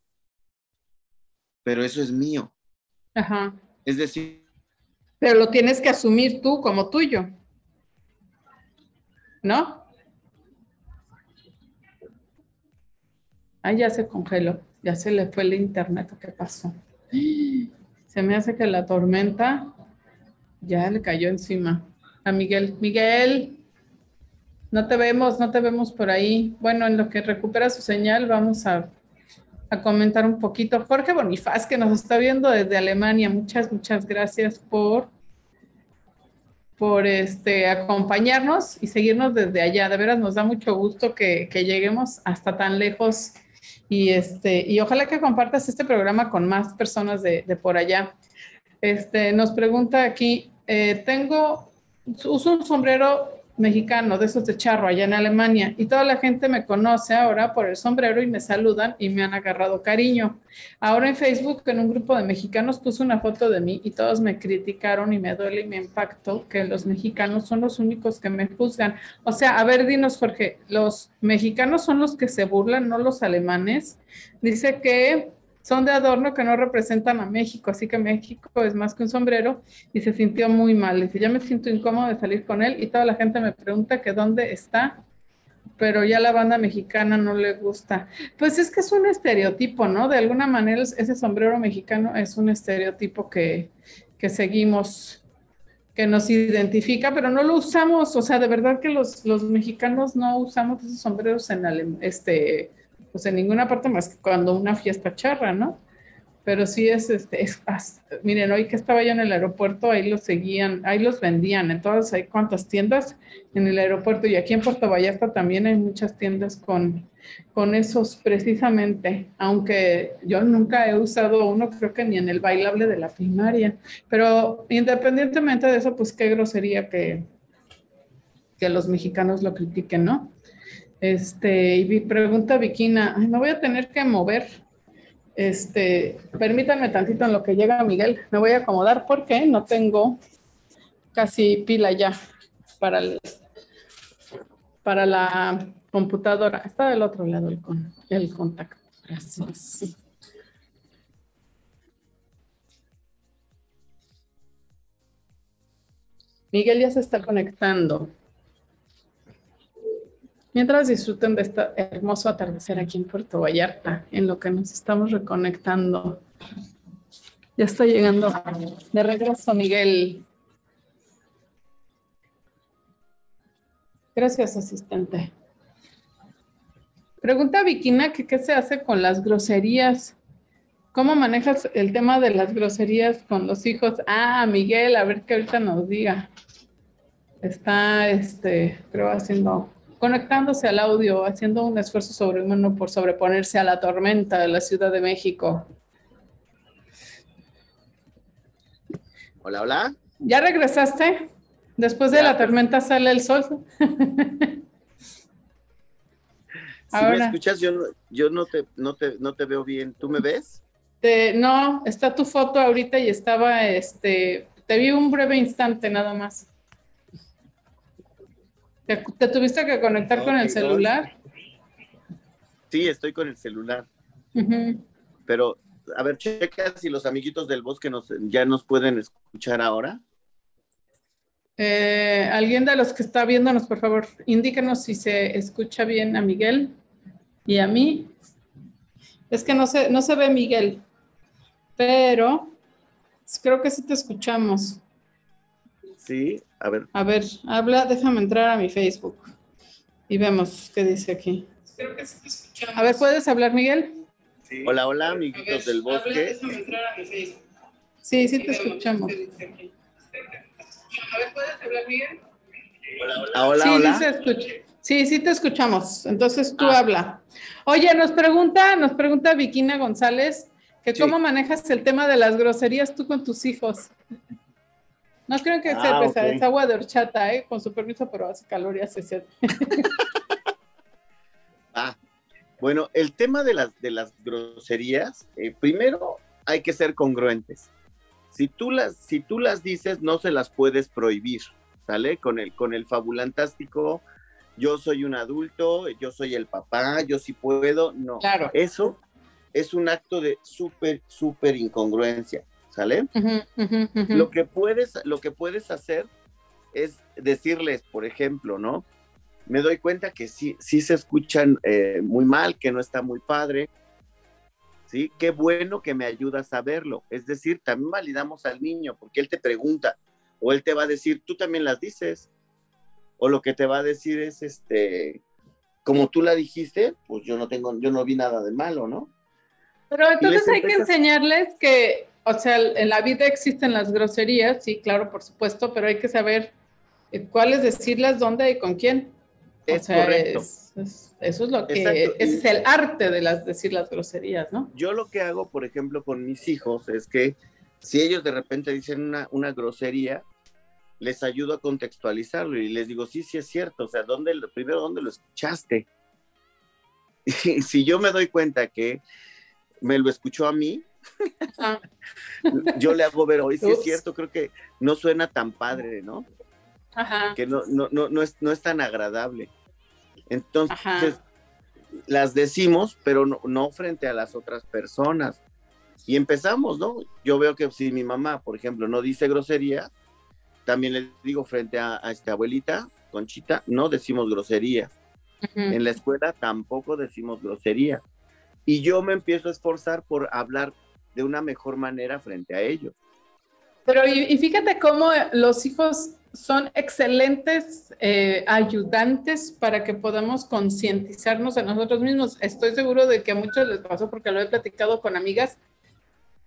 B: Pero eso es mío.
A: Ajá.
B: Es decir...
A: Pero lo tienes que asumir tú como tuyo. ¿No? Ah, ya se congeló. Ya se le fue el internet. ¿Qué pasó? Se me hace que la tormenta ya le cayó encima. A Miguel. Miguel, no te vemos, no te vemos por ahí. Bueno, en lo que recupera su señal, vamos a, comentar un poquito. Jorge Bonifaz, que nos está viendo desde Alemania, muchas, muchas gracias por, por este, acompañarnos y seguirnos desde allá. De veras, nos da mucho gusto que, lleguemos hasta tan lejos y, este, y ojalá que compartas este programa con más personas de, por allá. Este, nos pregunta aquí, eh, tengo, uso un sombrero mexicano, de esos de charro, allá en Alemania, y toda la gente me conoce ahora por el sombrero y me saludan y me han agarrado cariño. Ahora en Facebook, en un grupo de mexicanos, puse una foto de mí y todos me criticaron y me duele y me impactó que los mexicanos son los únicos que me juzgan. O sea, a ver, dinos, Jorge, los mexicanos son los que se burlan, no los alemanes. Dice que son de adorno que no representan a México, así que México es más que un sombrero y se sintió muy mal. Dice, ya me siento incómodo de salir con él y toda la gente me pregunta que dónde está, pero ya la banda mexicana no le gusta. Pues es que es un estereotipo, ¿no? De alguna manera ese sombrero mexicano es un estereotipo que, que seguimos que nos identifica, pero no lo usamos, o sea, de verdad que los, los mexicanos no usamos esos sombreros en este, pues en ninguna parte más que cuando una fiesta charra, ¿no? Pero sí es, este, es, miren, hoy que estaba yo en el aeropuerto, ahí los seguían, ahí los vendían, entonces hay cuántas tiendas en el aeropuerto y aquí en Puerto Vallarta también hay muchas tiendas con, con esos precisamente, aunque yo nunca he usado uno, creo que ni en el bailable de la primaria, pero independientemente de eso, pues qué grosería que, que los mexicanos lo critiquen, ¿no? Este, y pregunta Viquina, me voy a tener que mover. Este, permítanme tantito en lo que llega Miguel. Me voy a acomodar porque no tengo casi pila ya para para la computadora. Está del otro lado el, con, el contacto. Gracias. Miguel ya se está conectando. Mientras disfruten de este hermoso atardecer aquí en Puerto Vallarta, en lo que nos estamos reconectando. Ya está llegando de regreso, Miguel. Gracias, asistente. Pregunta Vikina que qué se hace con las groserías. ¿Cómo manejas el tema de las groserías con los hijos? Ah, Miguel, a ver qué ahorita nos diga. Está, este, creo, haciendo conectándose al audio, haciendo un esfuerzo sobrehumano por sobreponerse a la tormenta de la Ciudad de México.
B: Hola, hola.
A: ¿Ya regresaste? Después de la tormenta sale el sol.
B: Si me escuchas, yo, yo no, te, no, te, no te veo bien. ¿Tú me ves?
A: no, está tu foto ahorita y estaba, este, te vi un breve instante nada más. ¿Te, tuviste que conectar con el celular?
B: Sí, estoy con el celular. Pero, a ver, checa si los amiguitos del bosque nos, ya nos pueden escuchar ahora.
A: Eh, Alguien de los que está viéndonos, por favor, indíquenos si se escucha bien a Miguel y a mí. Es que no se, no se ve Miguel, pero creo que sí te escuchamos.
B: Sí, a ver.
A: A ver, habla, déjame entrar a mi Facebook y vemos qué dice aquí. A ver, ¿puedes hablar, Miguel?
B: Sí. Hola, hola, amiguitos del bosque.
A: Sí, sí te escuchamos. A ver, ¿puedes hablar, Miguel? Hola, hola. Hola, sí, hola. Sí, se escucha. sí, sí te escuchamos. Entonces tú ah. habla. Oye, nos pregunta, nos pregunta Vikina González que cómo manejas el tema de las groserías tú con tus hijos. No creo que sea ah, es agua de horchata, ¿eh? con su permiso, pero hace calor y hace
B: ah, bueno, el tema de las, de las groserías, eh, primero hay que ser congruentes. Si tú, las, si tú las dices, no se las puedes prohibir, ¿sale? Con el, con el fabulantástico, yo soy un adulto, yo soy el papá, yo sí puedo, no. Claro. Eso es un acto de súper, súper incongruencia. ¿Sale? Lo, que puedes, lo que puedes hacer es decirles, por ejemplo, ¿no? Me doy cuenta que sí, sí se escuchan eh, muy mal, que no está muy padre, ¿sí? Qué bueno que me ayudas a verlo. Es decir, también validamos al niño, porque él te pregunta, o él te va a decir, tú también las dices, o lo que te va a decir es, este, como tú la dijiste, pues yo no tengo, yo no vi nada de malo, ¿no?
A: Pero entonces hay que enseñarles que o sea, en la vida existen las groserías, sí, claro, por supuesto, pero hay que saber eh, cuáles decirlas, dónde y con quién.
B: Es correcto.
A: eso es lo que, ese es el arte de las decir las groserías, ¿no?
B: Yo lo que hago, por ejemplo, con mis hijos es que si ellos de repente dicen una, una grosería, les ayudo a contextualizarlo y les digo, sí, sí es cierto, o sea, ¿dónde, primero, ¿dónde lo escuchaste? Y si yo me doy cuenta que me lo escuchó a mí, yo le hago ver hoy, si es cierto, creo que no suena tan padre, ¿no? Ajá. Que no, no, no, no, es, no es tan agradable. Entonces, las decimos, pero no, frente a las otras personas. Y empezamos, ¿no? Yo veo que si mi mamá, por ejemplo, no dice grosería, también le digo frente a, esta abuelita, Conchita, no decimos grosería. En la escuela tampoco decimos grosería. Y yo me empiezo a esforzar por hablar de una mejor manera frente a ellos.
A: Pero y, fíjate cómo los hijos son excelentes eh, ayudantes para que podamos concientizarnos de nosotros mismos. Estoy seguro de que a muchos les pasó porque lo he platicado con amigas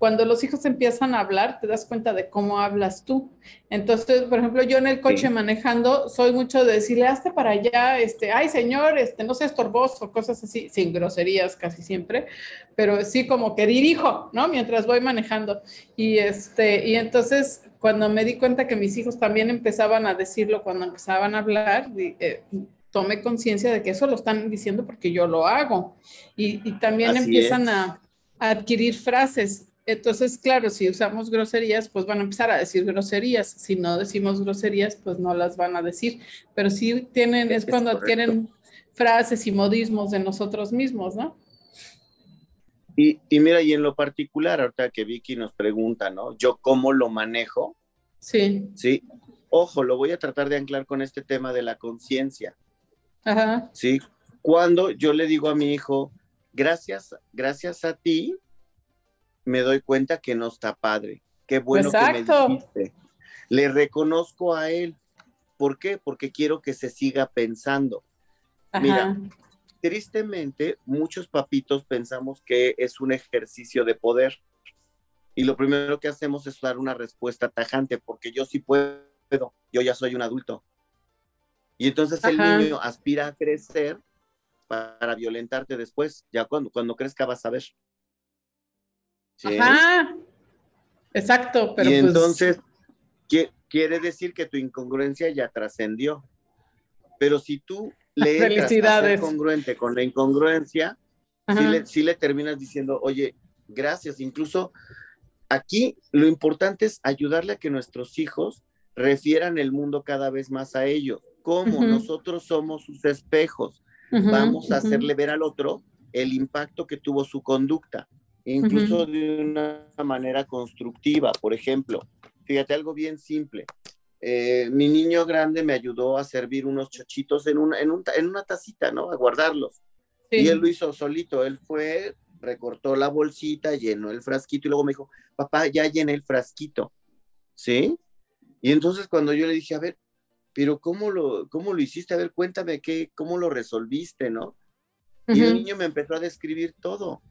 A: cuando los hijos empiezan a hablar, te das cuenta de cómo hablas tú. Entonces, por ejemplo, yo en el coche manejando, soy mucho de decirle, hazte para allá, este, ay señor, este, no seas torboso, cosas así, sin groserías casi siempre, pero sí como que dirijo, ¿no? Mientras voy manejando. Y, este, y entonces, cuando me di cuenta que mis hijos también empezaban a decirlo cuando empezaban a hablar, eh, tomé conciencia de que eso lo están diciendo porque yo lo hago. Y, también empiezan a adquirir frases entonces, claro, si usamos groserías, pues van a empezar a decir groserías. Si no decimos groserías, pues no las van a decir. Pero sí tienen, es, cuando adquieren frases y modismos de nosotros mismos, ¿no?
B: Y, y, mira, y en lo particular, ahorita que Vicky nos pregunta, ¿no? Yo cómo lo manejo.
A: Sí.
B: Sí. Ojo, lo voy a tratar de anclar con este tema de la conciencia.
A: Ajá.
B: Sí. Cuando yo le digo a mi hijo, gracias, gracias a ti, me doy cuenta que no está padre. Qué bueno que me dijiste. Le reconozco a él. ¿Por qué? Porque quiero que se siga pensando. Mira, tristemente, muchos papitos pensamos que es un ejercicio de poder. Y lo primero que hacemos es dar una respuesta tajante, porque yo sí puedo, yo ya soy un adulto. Y entonces el niño aspira a crecer para violentarte después. Ya cuando, cuando crezca vas a ver.
A: Ajá. Exacto, pero
B: y pues entonces quiere decir que tu incongruencia ya trascendió. Pero si tú le
A: Felicidades.
B: congruente con la incongruencia, si le, si le terminas diciendo, oye, gracias. Incluso aquí lo importante es ayudarle a que nuestros hijos refieran el mundo cada vez más a ellos. Como nosotros somos sus espejos, vamos a hacerle ver al otro el impacto que tuvo su conducta incluso de una manera constructiva. Por ejemplo, fíjate algo bien simple. Eh, mi niño grande me ayudó a servir unos chochitos en una, en, una tacita, ¿no? A guardarlos. Y él lo hizo solito. Él fue, recortó la bolsita, llenó el frasquito y luego me dijo, papá, ya llené el frasquito. ¿Sí? Y entonces cuando yo le dije, a ver, pero ¿cómo lo, cómo lo hiciste? A ver, cuéntame qué, cómo lo resolviste, ¿no? Y el niño me empezó a describir todo.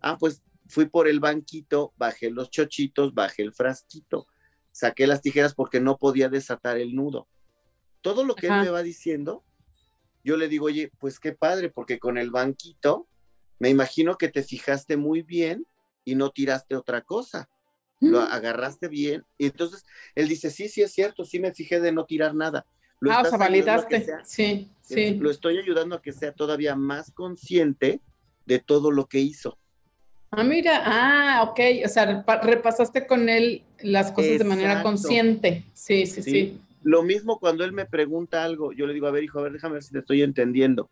B: Ah, pues fui por el banquito, bajé los chochitos, bajé el frasquito, saqué las tijeras porque no podía desatar el nudo. Todo lo que él me va diciendo, yo le digo, oye, pues qué padre, porque con el banquito, me imagino que te fijaste muy bien y no tiraste otra cosa. Lo agarraste bien. Y entonces él dice, sí, sí es cierto, sí me fijé de no tirar nada.
A: Lo ah, o sea, validaste. sí, sí.
B: Lo estoy ayudando a que sea todavía más consciente de todo lo que hizo.
A: Ah, mira, ah, ok, o sea, repasaste con él las cosas de manera consciente. Sí, sí, sí,
B: Lo mismo cuando él me pregunta algo, yo le digo, a ver, hijo, a ver, déjame ver si te estoy entendiendo.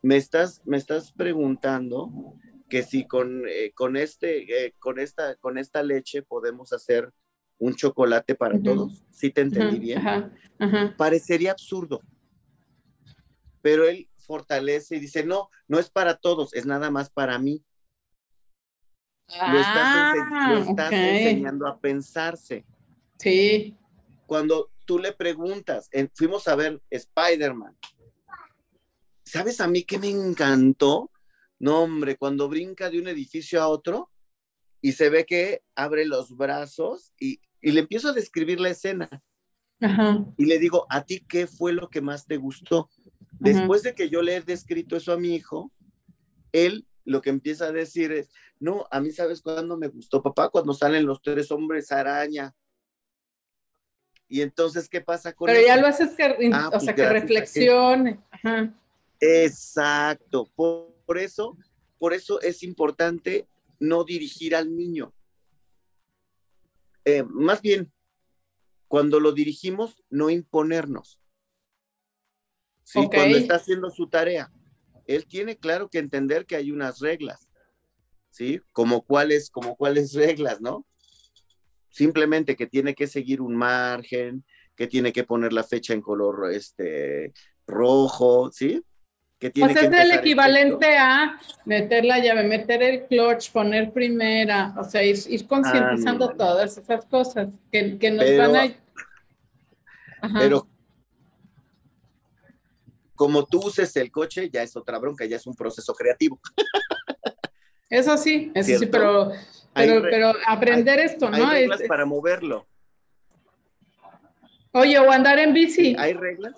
B: Me estás, me estás preguntando que si con, eh, con, este, eh, con, esta, con esta leche podemos hacer un chocolate para todos. ¿Sí te entendí bien? Parecería absurdo. Pero él fortalece y dice, no, no es para todos, es nada más para mí lo estás, ah, enseñando a pensarse.
A: Sí.
B: Cuando tú le preguntas, fuimos a ver Spider-Man. ¿Sabes a mí qué me encantó? No, hombre, cuando brinca de un edificio a otro y se ve que abre los brazos y, le empiezo a describir la escena. Y le digo, ¿a ti qué fue lo que más te gustó? Después de que yo le he descrito eso a mi hijo, él lo que empieza a decir es, no, a mí sabes cuándo me gustó, papá, cuando salen los tres hombres araña. Y entonces, ¿qué pasa con
A: Pero ya lo haces que, ah, o pues sea, que reflexione.
B: Exacto. Por, eso, por eso es importante no dirigir al niño. Eh, más bien, cuando lo dirigimos, no imponernos. Sí, cuando está haciendo su tarea él tiene claro que entender que hay unas reglas, ¿sí? Como cuáles, como cuáles reglas, ¿no? Simplemente que tiene que seguir un margen, que tiene que poner la fecha en color este rojo, ¿sí?
A: Que tiene pues es el equivalente a meter la llave, meter el clutch, poner primera, o sea, ir, concientizando todas esas cosas que, que nos van a...
B: Pero como tú uses el coche, ya es otra bronca, ya es un proceso creativo.
A: Eso sí, eso sí, pero, pero, aprender esto, ¿no?
B: Hay reglas para moverlo.
A: Oye, o andar en bici.
B: ¿Hay reglas?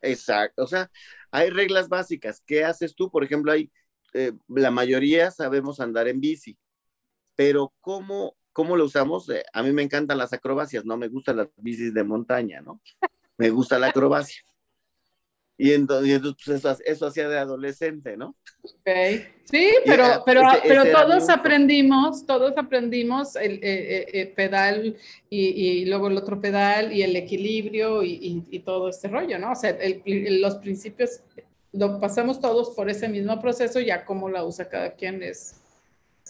B: Exacto, o sea, hay reglas básicas. ¿Qué haces tú? Por ejemplo, hay, eh, la mayoría sabemos andar en bici, pero ¿cómo, cómo lo usamos? Eh, a mí me encantan las acrobacias, no me gustan las bicis de montaña, ¿no? Me gusta la acrobacia. Y entonces, pues, eso, hacía de adolescente, ¿no?
A: Okay. Sí, pero, pero, pero todos aprendimos, todos aprendimos el, eh, eh, pedal y, luego el otro pedal y el equilibrio y, todo este rollo, ¿no? O sea, los principios lo pasamos todos por ese mismo proceso, ya como la usa cada quien es,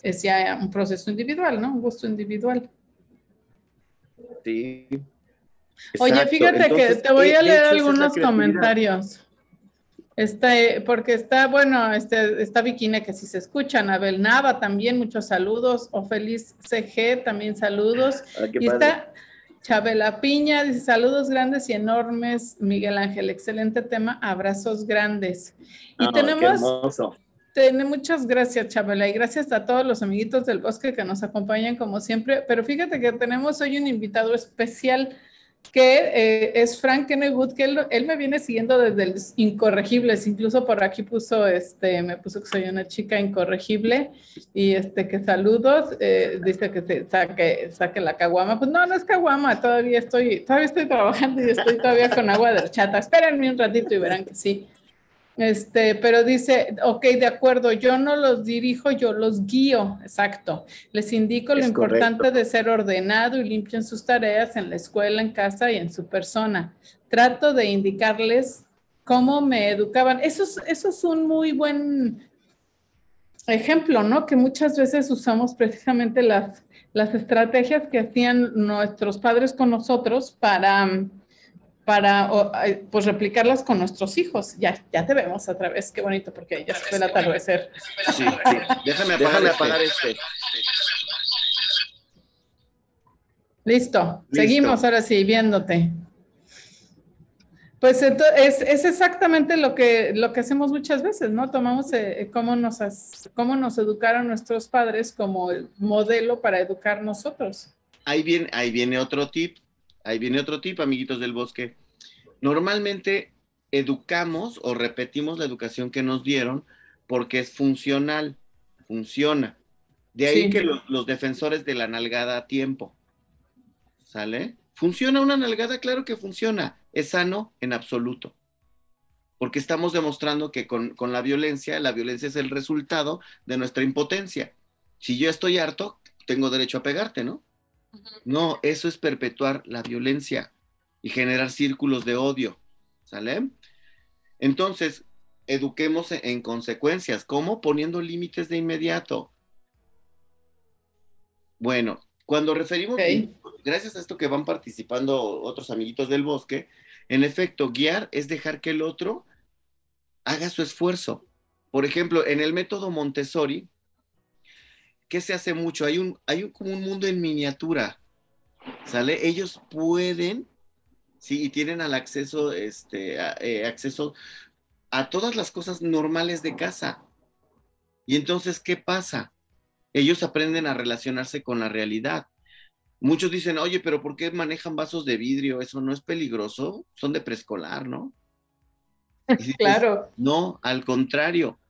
A: es ya un proceso individual, ¿no? Un gusto individual.
B: Sí.
A: Oye, fíjate que te voy a leer algunos comentarios. Este, porque está, bueno, este, está Bikini que si se escuchan, Abel Nava también, muchos saludos, o Feliz CG también saludos. Ah, y está Chabela Piña, dice saludos grandes y enormes, Miguel Ángel, excelente tema, abrazos grandes. Y ah, tenemos, muchas gracias, Chabela, y gracias a todos los amiguitos del bosque que nos acompañan como siempre, pero fíjate que tenemos hoy un invitado especial que eh, es Frank Kennewood, que él, me viene siguiendo desde el Incorregibles, incluso por aquí puso, este, me puso que soy una chica incorregible y este, que saludos, eh, dice que se saque, saque la caguama, pues no, no es caguama, todavía estoy, todavía estoy trabajando y estoy todavía con agua de chata, espérenme un ratito y verán que sí. Este, pero dice, ok, de acuerdo, yo no los dirijo, yo los guío, exacto. Les indico lo importante de ser ordenado y limpio en sus tareas en la escuela, en casa y en su persona. Trato de indicarles cómo me educaban. Eso es, eso es un muy buen ejemplo, ¿no? Que muchas veces usamos precisamente las, las estrategias que hacían nuestros padres con nosotros para para pues replicarlas con nuestros hijos. Ya, ya te vemos otra vez, qué bonito, porque ya se fue el atardecer.
B: Sí, sí. Déjame apagar, este. este.
A: Listo. seguimos ahora sí, viéndote. Pues es, es, exactamente lo que, lo que hacemos muchas veces, ¿no? Tomamos eh, cómo, nos, cómo nos educaron nuestros padres como modelo para educar nosotros.
B: Ahí viene, ahí viene otro tip Ahí viene otro tipo, amiguitos del bosque. Normalmente educamos o repetimos la educación que nos dieron porque es funcional, funciona. De ahí que los, defensores de la nalgada a tiempo. ¿Sale? ¿Funciona una nalgada? Claro que funciona. Es sano en absoluto. Porque estamos demostrando que con, con la violencia, la violencia es el resultado de nuestra impotencia. Si yo estoy harto, tengo derecho a pegarte, ¿no? No, eso es perpetuar la violencia y generar círculos de odio. ¿Sale? Entonces, eduquemos en consecuencias. ¿Cómo? Poniendo límites de inmediato. Bueno, cuando referimos, gracias a esto que van participando otros amiguitos del bosque, en efecto, guiar es dejar que el otro haga su esfuerzo. Por ejemplo, en el método Montessori, ¿qué se hace mucho? Hay un, hay como un mundo en miniatura, ¿sale? Ellos pueden, sí, y tienen al acceso, este, eh, acceso a todas las cosas normales de casa. Y entonces, ¿qué pasa? Ellos aprenden a relacionarse con la realidad. Muchos dicen, oye, pero ¿por qué manejan vasos de vidrio? Eso no es peligroso, son de preescolar, ¿no?
A: claro.
B: No, al contrario,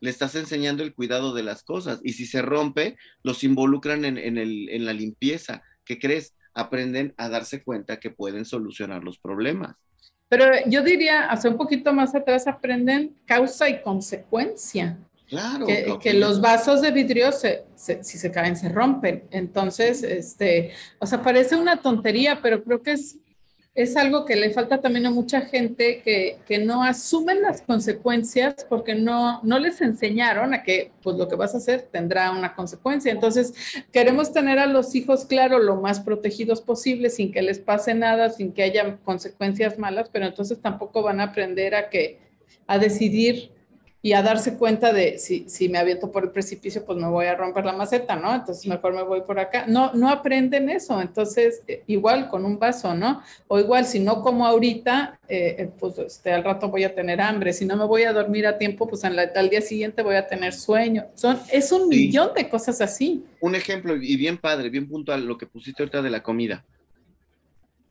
B: le estás enseñando el cuidado de las cosas. Y si se rompe, los involucran en, en, la limpieza. ¿Qué crees? Aprenden a darse cuenta que pueden solucionar los problemas.
A: Pero yo diría, hace un poquito más atrás, aprenden causa y consecuencia.
B: Claro.
A: Que, los vasos de vidrio, se, si se caen, se rompen. Entonces, este, o sea, parece una tontería, pero creo que es es algo que le falta también a mucha gente que, que, no asumen las consecuencias porque no, no les enseñaron a que pues lo que vas a hacer tendrá una consecuencia. Entonces, queremos tener a los hijos, claro, lo más protegidos posible, sin que les pase nada, sin que haya consecuencias malas, pero entonces tampoco van a aprender a que a decidir y a darse cuenta de si, si me aviento por el precipicio, pues me voy a romper la maceta, ¿no? Entonces mejor me voy por acá. No, no aprenden eso. Entonces, eh, igual con un vaso, ¿no? O igual, si no como ahorita, eh, eh, pues este, al rato voy a tener hambre. Si no me voy a dormir a tiempo, pues al día siguiente voy a tener sueño. Son, es un millón de cosas así.
B: Un ejemplo, y bien padre, bien puntual, lo que pusiste ahorita de la comida.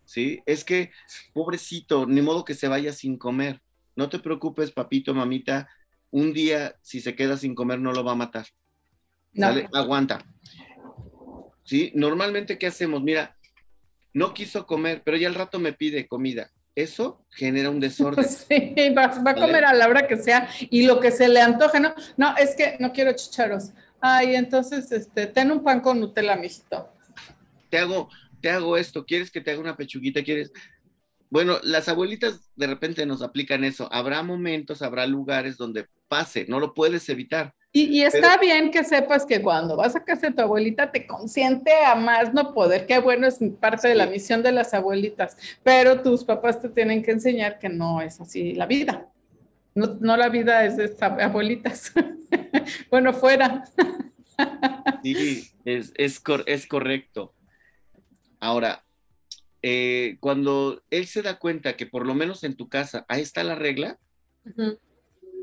B: ¿Sí? Es que, pobrecito, ni modo que se vaya sin comer. No te preocupes, papito, mamita, un día, si se queda sin comer, no lo va a matar. Aguanta. ¿Sí? Normalmente, ¿qué hacemos? Mira, no quiso comer, pero ya al rato me pide comida. eso genera un desorden.
A: Sí, va, a comer a la hora que sea y lo que se le antoje, ¿no? No, es que no quiero chicharos. Ay, entonces, este, ten un pan con Nutella, mijito.
B: Te hago, te hago esto, ¿quieres que te haga una pechuguita? ¿Quieres? Bueno, las abuelitas de repente nos aplican eso. Habrá momentos, habrá lugares donde pase, no lo puedes evitar.
A: Y, está bien que sepas que cuando vas a casa de tu abuelita te consiente a más no poder. Qué bueno, es parte de la misión de las abuelitas. Pero tus papás te tienen que enseñar que no es así la vida. No, la vida es de abuelitas. bueno, fuera.
B: sí, es, es, es correcto. Ahora, eh, cuando él se da cuenta que por lo menos en tu casa ahí está la regla,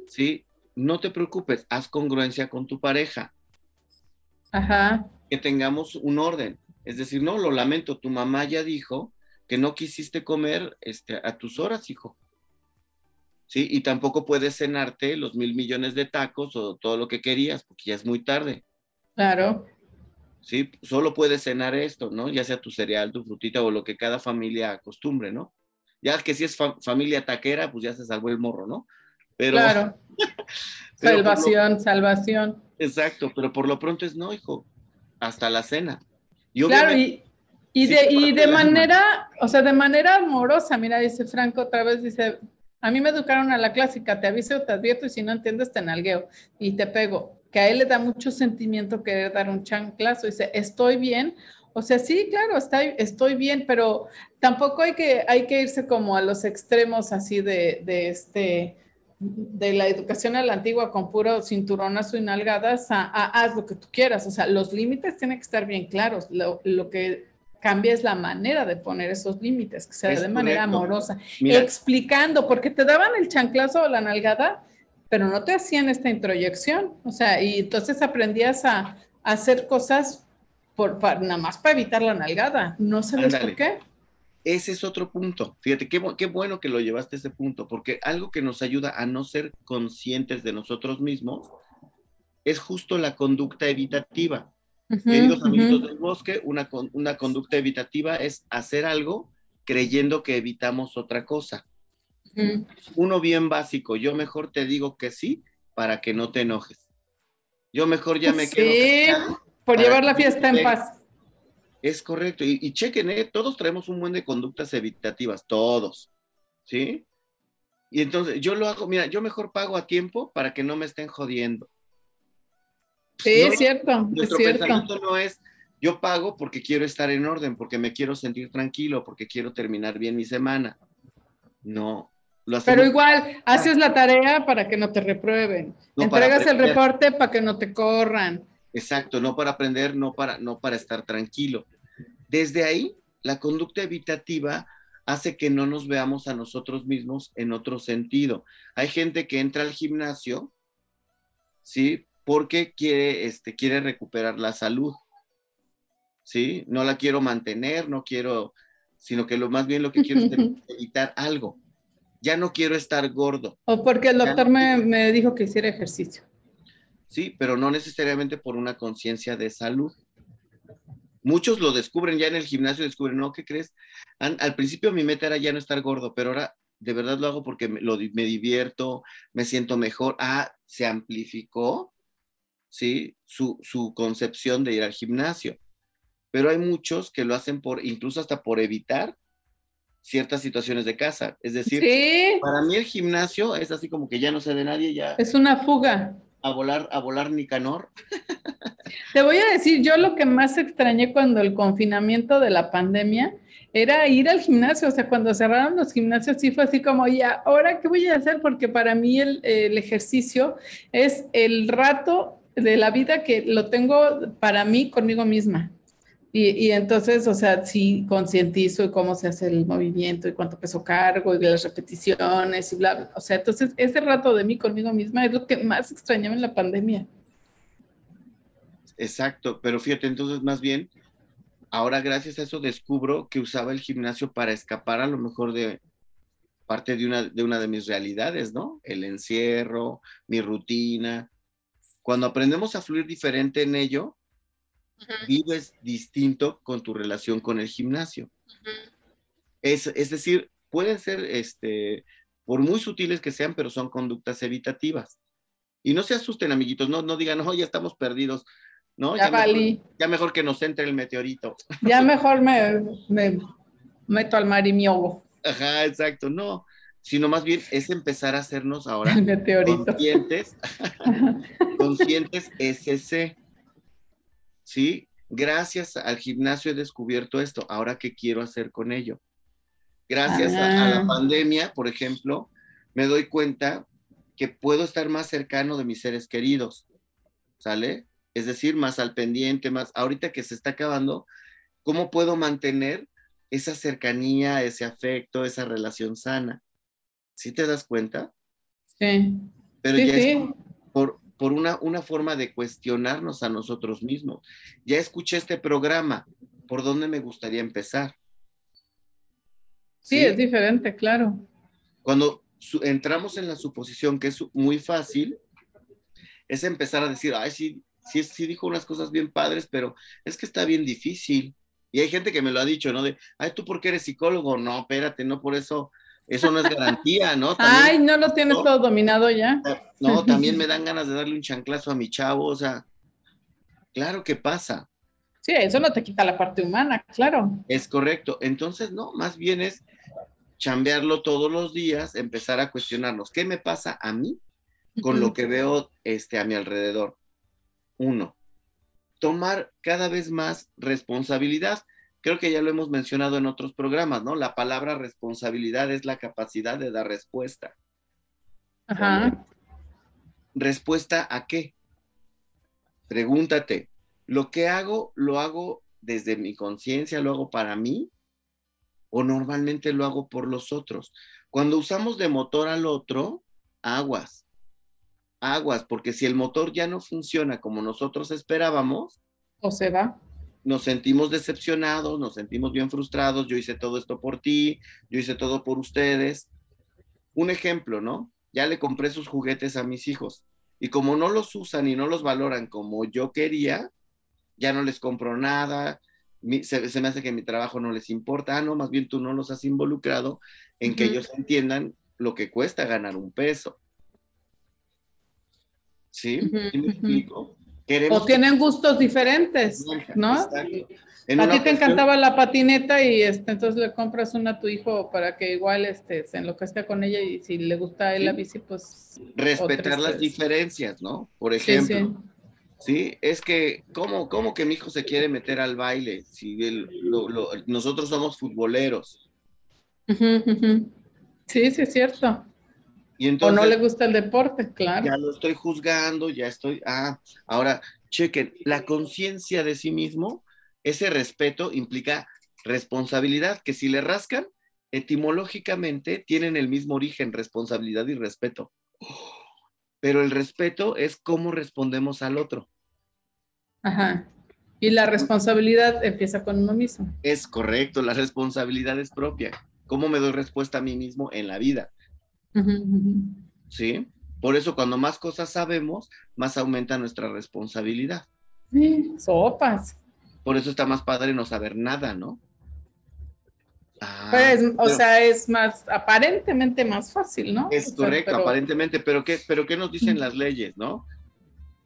B: ¿sí? No te preocupes, haz congruencia con tu pareja.
A: Ajá.
B: Que tengamos un orden. Es decir, no, lo lamento, tu mamá ya dijo que no quisiste comer este, a tus horas, hijo. ¿Sí? Y tampoco puedes cenarte los mil millones de tacos o todo lo que querías, porque ya es muy tarde.
A: Claro.
B: ¿Sí? Solo puedes cenar esto, ¿no? Ya sea tu cereal, tu frutita o lo que cada familia acostumbre, ¿no? Ya que si es familia taquera, pues ya se salvó el morro, ¿no?
A: Pero, claro. salvación, salvación.
B: Exacto, pero por lo pronto es no, hijo, hasta la cena.
A: claro, y, y de, y de manera, o sea, de manera amorosa, mira, dice Franco otra vez, dice, a mí me educaron a la clásica, te aviso, te advierto y si no entiendes te nalgueo y te pego que a él le da mucho sentimiento querer dar un chanclazo. Dice, estoy bien. O sea, sí, claro, estoy, estoy bien, pero tampoco hay que, hay que irse como a los extremos así de, de este de la educación a la antigua con puro cinturonazo y nalgadas a, haz lo que tú quieras. O sea, los límites tienen que estar bien claros. Lo, que cambia es la manera de poner esos límites, que sea de manera amorosa, explicando, porque te daban el chanclazo o la nalgada pero no te hacían esta introyección. O sea, y entonces aprendías a, hacer cosas por, nada más para evitar la nalgada. No sabes por qué.
B: Ese es otro punto. Fíjate, qué, qué, bueno que lo llevaste a ese punto, porque algo que nos ayuda a no ser conscientes de nosotros mismos es justo la conducta evitativa. Queridos amigos del bosque, una, una conducta evitativa es hacer algo creyendo que evitamos otra cosa. Uno bien básico, yo mejor te digo que sí para que no te enojes. Yo mejor ya me quedo.
A: por llevar la fiesta en paz.
B: Es correcto. Y, chequen, ¿eh? todos traemos un buen de conductas evitativas, todos. ¿Sí? Y entonces yo lo hago, mira, yo mejor pago a tiempo para que no me estén jodiendo.
A: Sí, es cierto.
B: Nuestro
A: es
B: pensamiento no es yo pago porque quiero estar en orden, porque me quiero sentir tranquilo, porque quiero terminar bien mi semana. No,
A: pero igual, haces la tarea para que no te reprueben. Entregas el reporte para que no te corran.
B: Exacto, no para aprender, no para, no para estar tranquilo. Desde ahí, la conducta evitativa hace que no nos veamos a nosotros mismos en otro sentido. Hay gente que entra al gimnasio, ¿sí? Porque quiere, este, quiere recuperar la salud, ¿sí? No la quiero mantener, no quiero, sino que lo más bien lo que quiero es evitar algo ya no quiero estar gordo.
A: O porque el doctor me, dijo que hiciera ejercicio.
B: Sí, pero no necesariamente por una conciencia de salud. Muchos lo descubren ya en el gimnasio, descubren, no, ¿qué crees? al principio mi meta era ya no estar gordo, pero ahora de verdad lo hago porque me, me divierto, me siento mejor. Ah, se amplificó, ¿sí? Su, su concepción de ir al gimnasio. Pero hay muchos que lo hacen por, incluso hasta por evitar ciertas situaciones de casa. Es decir, para mí el gimnasio es así como que ya no sé de nadie, ya.
A: Es una fuga.
B: A volar, a volar Nicanor.
A: Te voy a decir, yo lo que más extrañé cuando el confinamiento de la pandemia era ir al gimnasio, o sea, cuando cerraron los gimnasios sí fue así como, ¿y ahora qué voy a hacer? Porque para mí el, el ejercicio es el rato de la vida que lo tengo para mí conmigo misma. Y, entonces, o sea, sí concientizo cómo se hace el movimiento y cuánto peso cargo y las repeticiones y bla, bla. O sea, entonces ese rato de mí conmigo misma es lo que más extrañaba en la pandemia.
B: Exacto, pero fíjate, entonces más bien, ahora gracias a eso descubro que usaba el gimnasio para escapar a lo mejor de parte de una de, una de mis realidades, ¿no? El encierro, mi rutina. Cuando aprendemos a fluir diferente en ello, vives distinto con tu relación con el gimnasio. es, es, decir, pueden ser, este, por muy sutiles que sean, pero son conductas evitativas. Y no se asusten, amiguitos, no, no digan, no, ya estamos perdidos. ¿no?
A: Ya,
B: mejor, ya mejor que nos entre el meteorito.
A: Ya mejor me, me meto al mar y me
B: Ajá, exacto, no, sino más bien es empezar a hacernos ahora conscientes, conscientes SC. ¿Sí? Gracias al gimnasio he descubierto esto, ahora qué quiero hacer con ello. Gracias a, a la ah. pandemia, por ejemplo, me doy cuenta que puedo estar más cercano de mis seres queridos, ¿sale? es decir, más al pendiente, más ahorita que se está acabando, ¿cómo puedo mantener esa cercanía, ese afecto, esa relación sana? ¿Sí te das cuenta?
A: Sí.
B: Pero ya es por, una, una forma de cuestionarnos a nosotros mismos. Ya escuché este programa, ¿por dónde me gustaría empezar?
A: Sí, es diferente, claro.
B: Cuando entramos en la suposición que es muy fácil, es empezar a decir, ay, sí, sí, sí dijo unas cosas bien padres, pero es que está bien difícil. Y hay gente que me lo ha dicho, ¿no? De, ay, ¿tú por qué eres psicólogo? No, espérate, no por eso, eso no es garantía, ¿no?
A: ay, no lo tienes todo dominado ya.
B: No, también me dan ganas de darle un chanclazo a mi chavo, o sea, claro que pasa.
A: Sí, eso no te quita la parte humana, claro.
B: Es correcto. Entonces, no, más bien es chambearlo todos los días, empezar a cuestionarnos, ¿qué me pasa a mí con lo que veo este, a mi alrededor? Uno, tomar cada vez más responsabilidad. Creo que ya lo hemos mencionado en otros programas, ¿no? La palabra responsabilidad es la capacidad de dar respuesta.
A: Ajá.
B: ¿Respuesta a qué? Pregúntate, ¿lo que hago lo hago desde mi conciencia, lo hago para mí? ¿O normalmente lo hago por los otros? Cuando usamos de motor al otro, aguas aguas, porque si el motor ya no funciona como nosotros esperábamos,
A: o se va.
B: Nos sentimos decepcionados, nos sentimos bien frustrados, yo hice todo esto por ti, yo hice todo por ustedes. Un ejemplo, ¿no? Ya le compré sus juguetes a mis hijos y como no los usan y no los valoran como yo quería, ya no les compro nada, se, me hace que mi trabajo no les importa, ah, no, más bien tú no los has involucrado en que ellos entiendan lo que cuesta ganar un peso. ¿Sí? me explico?
A: O tienen gustos diferentes, ¿no? a ti te encantaba la patineta y este, entonces le compras una a tu hijo para que igual este, se enloquezca con ella y si le gusta a él la bici, pues...
B: Respetar las diferencias, ¿no? Por ejemplo. Sí, es que, ¿cómo, ¿cómo, que mi hijo se quiere meter al baile? Si nosotros somos futboleros.
A: Sí, sí, es cierto o no le gusta el deporte, claro.
B: Ya lo estoy juzgando, ya estoy. Ah, ahora, chequen, la conciencia de sí mismo, ese respeto implica responsabilidad, que si le rascan, etimológicamente tienen el mismo origen, responsabilidad y respeto. Pero el respeto es cómo respondemos al otro.
A: Ajá. Y la responsabilidad empieza con uno mismo.
B: Es correcto, la responsabilidad es propia. ¿Cómo me doy respuesta a mí mismo en la vida? ¿Sí? Por eso cuando más cosas sabemos, más aumenta nuestra responsabilidad.
A: Sí, sopas.
B: Por eso está más padre no saber nada, ¿no?
A: Ah, pues, o sea, es más, aparentemente más fácil, ¿no?
B: Es correcto, aparentemente, pero ¿qué, pero ¿qué nos dicen las leyes, no?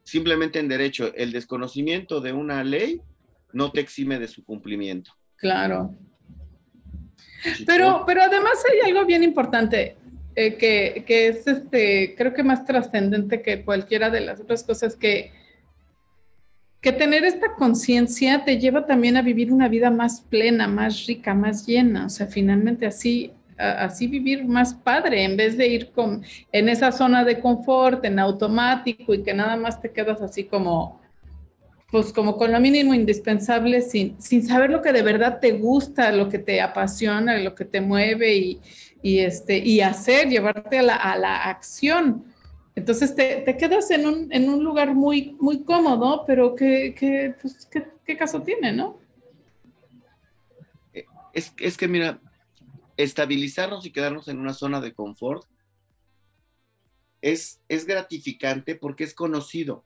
B: Simplemente en derecho, el desconocimiento de una ley no te exime de su cumplimiento.
A: Claro. Pero, pero además hay algo bien importante. Eh, que, es este, creo que más trascendente que cualquiera de las otras cosas que, que tener esta conciencia te lleva también a vivir una vida más plena, más rica, más llena. O sea, finalmente así, así vivir más padre, en vez de ir con, en esa zona de confort, en automático y que nada más te quedas así como, pues como con lo mínimo indispensable, sin, sin saber lo que de verdad te gusta, lo que te apasiona, lo que te mueve y, y, este, y hacer, llevarte a la, a la acción. Entonces te, te quedas en un, en un, lugar muy, muy cómodo, pero ¿qué, qué, pues, qué, caso tiene, no?
B: Es, es, que mira, estabilizarnos y quedarnos en una zona de confort es, es gratificante porque es conocido.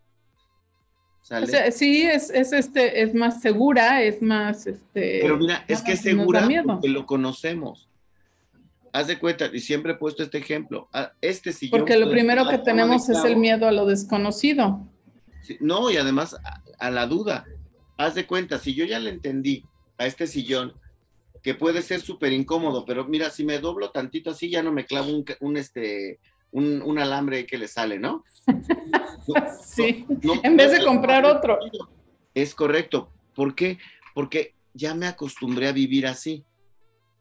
A: sí, es, es, este, es más segura, es más... Este,
B: Pero mira, es que es segura porque lo conocemos. Haz de cuenta, y siempre he puesto este ejemplo, este sillón...
A: Porque lo primero que tenemos es el miedo a lo desconocido.
B: No, y además a, la duda. Haz de cuenta, si yo ya le entendí a este sillón que puede ser súper incómodo, pero mira, si me doblo tantito así, ya no me clavo un, este, un, alambre que le sale, ¿no?
A: sí, en vez de comprar otro.
B: Es correcto. ¿Por qué? Porque ya me acostumbré a vivir así.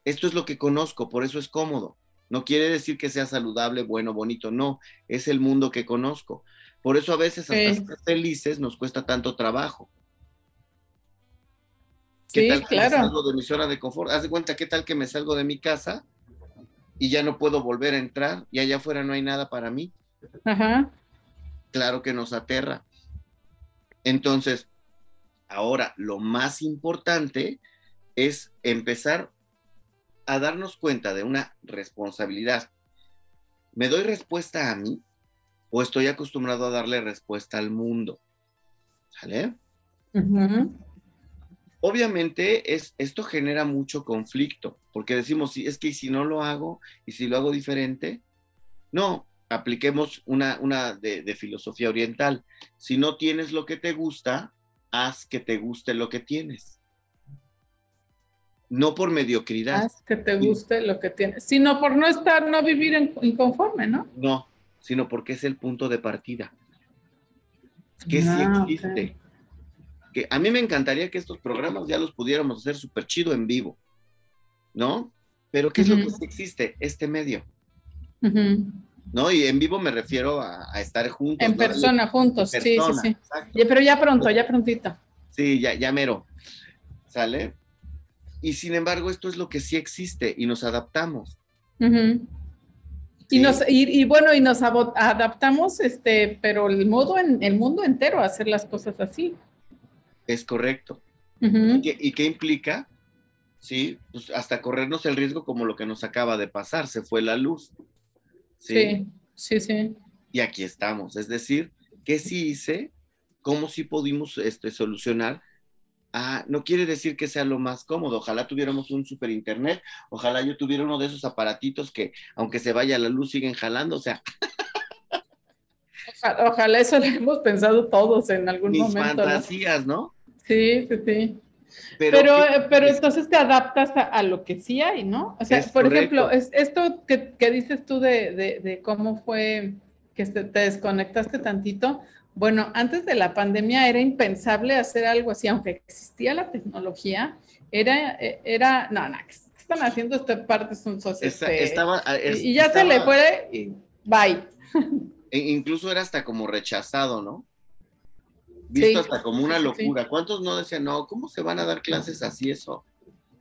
B: Esto es lo que conozco, por eso es cómodo. No quiere decir que sea saludable, bueno, bonito, no, es el mundo que conozco. Por eso a veces hasta ser felices nos cuesta tanto trabajo. ¿Qué tal que me salgo de mi zona de confort? Haz de cuenta, ¿qué tal que me salgo de mi casa y ya no puedo volver a entrar y allá afuera no hay nada para mí? Ajá. Claro que nos aterra. Entonces, ahora lo más importante es empezar a darnos cuenta de una responsabilidad. ¿Me doy respuesta a mí o estoy acostumbrado a darle respuesta al mundo? ¿Sale? Obviamente es, esto genera mucho conflicto, porque decimos, sí, es que si no lo hago y si lo hago diferente, no, apliquemos una, una de, de filosofía oriental. Si no tienes lo que te gusta, haz que te guste lo que tienes no por mediocridad.
A: Haz que te guste lo que tienes, sino por no estar, no vivir en, inconforme, ¿no?
B: No, sino porque es el punto de partida. Que sí ah, existe. Que a mí me encantaría que estos programas ya los pudiéramos hacer súper chido en vivo, ¿no? Pero ¿qué es lo que sí existe? Este medio. ¿No? Y en vivo me refiero a, estar juntos.
A: En persona, juntos, sí, sí, sí. pero ya pronto, ya prontito.
B: Sí, ya, ya mero. ¿Sale? Y sin embargo, esto es lo que sí existe y nos adaptamos.
A: Y, nos, y, bueno, y nos adaptamos, este, pero el modo en el mundo entero a hacer las cosas así.
B: Es correcto. ¿Y, qué, implica? Sí, pues hasta corrernos el riesgo como lo que nos acaba de pasar, se fue la luz.
A: Sí, sí, sí.
B: Y aquí estamos. Es decir, ¿qué sí hice? ¿Cómo sí pudimos este, solucionar? Ah, no quiere decir que sea lo más cómodo. Ojalá tuviéramos un super internet. Ojalá yo tuviera uno de esos aparatitos que, aunque se vaya la luz, siguen jalando. O sea.
A: Ojalá, eso lo hemos pensado todos en algún
B: Mis
A: momento.
B: fantasías, ¿no?
A: Sí, sí, sí. Pero, pero, entonces te adaptas a, lo que sí hay, ¿no? O sea, por ejemplo, es, esto que, dices tú de, de, cómo fue que te desconectaste tantito, bueno, antes de la pandemia era impensable hacer algo así, aunque existía la tecnología, era, era, no, no, ¿qué están haciendo esta parte? Son este,
B: estaba, ah,
A: y, ya se le fue y bye.
B: E incluso era hasta como rechazado, ¿no? Visto hasta como una locura. ¿Cuántos no decían, no, cómo se van a dar clases así eso?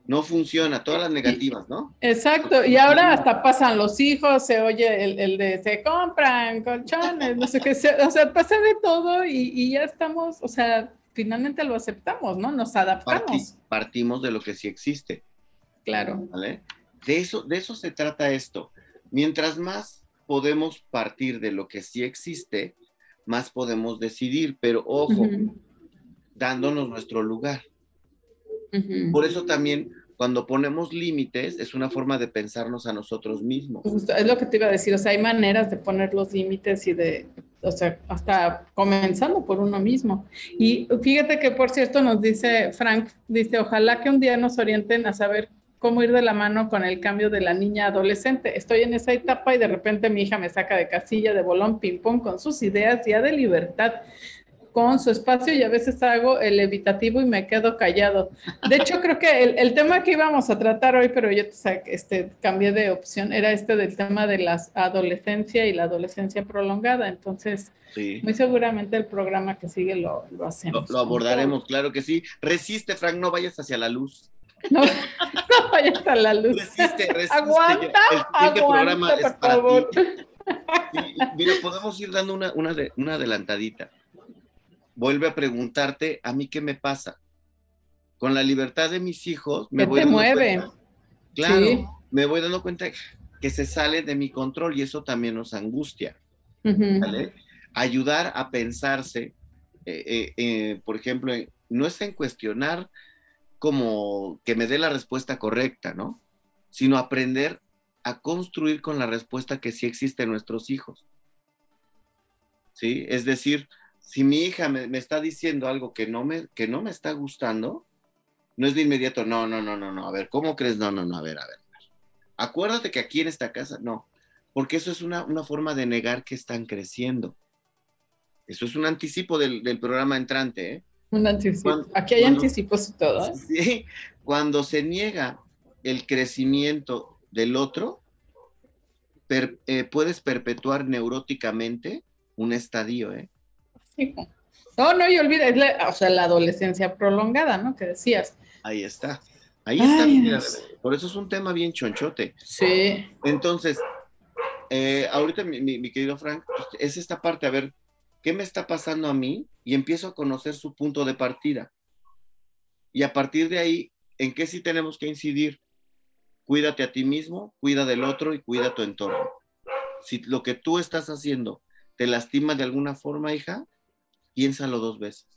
B: No funciona, todas las negativas, ¿no?
A: Exacto, y ahora hasta pasan los hijos, se oye el, de se compran colchones, no sé qué, o sea, pasa de todo y, ya estamos, o sea, finalmente lo aceptamos, ¿no? Nos adaptamos.
B: partimos de lo que sí existe.
A: Claro.
B: ¿Vale? De eso, de eso se trata esto. Mientras más podemos partir de lo que sí existe, más podemos decidir, pero ojo, dándonos nuestro lugar. Por eso también cuando ponemos límites es una forma de pensarnos a nosotros mismos.
A: es lo que te iba a decir, o sea, hay maneras de poner los límites y de, o sea, hasta comenzando por uno mismo. Y fíjate que, por cierto, nos dice Frank, dice, ojalá que un día nos orienten a saber cómo ir de la mano con el cambio de la niña adolescente. Estoy en esa etapa y de repente mi hija me saca de casilla de bolón ping-pong con sus ideas ya de libertad con su espacio y a veces hago el evitativo y me quedo callado. De hecho, creo que el, tema que íbamos a tratar hoy, pero yo este, cambié de opción, era este del tema de la adolescencia y la adolescencia prolongada. Entonces, muy seguramente el programa que sigue lo, lo hacemos.
B: Lo, abordaremos, claro que sí. Resiste, Frank, no vayas hacia la luz.
A: No, no vayas a la luz.
B: Resiste, resiste.
A: Aguanta, el programa por favor.
B: mira, podemos ir dando una, una, una adelantadita vuelve a preguntarte, ¿a mí qué me pasa? Con la libertad de mis hijos, me voy
A: te mueve?
B: Claro, me voy dando cuenta que se sale de mi control y eso también nos angustia. Ayudar a pensarse, eh, eh, eh, por ejemplo, no es en cuestionar como que me dé la respuesta correcta, ¿no? Sino aprender a construir con la respuesta que sí existe en nuestros hijos. ¿Sí? Es decir, si mi hija me, me, está diciendo algo que no, me, que no me está gustando, no es de inmediato, no, no, no, no, no, a ver, ¿cómo crees? No, no, no, a ver, a ver. A ver. Acuérdate que aquí en esta casa, no, porque eso es una, una forma de negar que están creciendo. Eso es un anticipo del, del programa entrante, ¿eh?
A: Un anticipo. Cuando, Aquí hay cuando, anticipos y todo. ¿eh?
B: Sí, cuando se niega el crecimiento del otro, per, eh, puedes perpetuar neuróticamente un estadio, ¿eh?
A: Sí. No, no, y olvida, es la, o sea, la adolescencia prolongada, ¿no? Que decías.
B: Ahí está. Ahí está. Ay, mira, por eso es un tema bien chonchote.
A: Sí.
B: Entonces, eh, ahorita mi, mi, mi, querido Frank, pues, es esta parte, a ver, ¿qué me está pasando a mí? Y empiezo a conocer su punto de partida. Y a partir de ahí, ¿en qué sí tenemos que incidir? Cuídate a ti mismo, cuida del otro y cuida tu entorno. Si lo que tú estás haciendo te lastima de alguna forma, hija, piénsalo dos veces.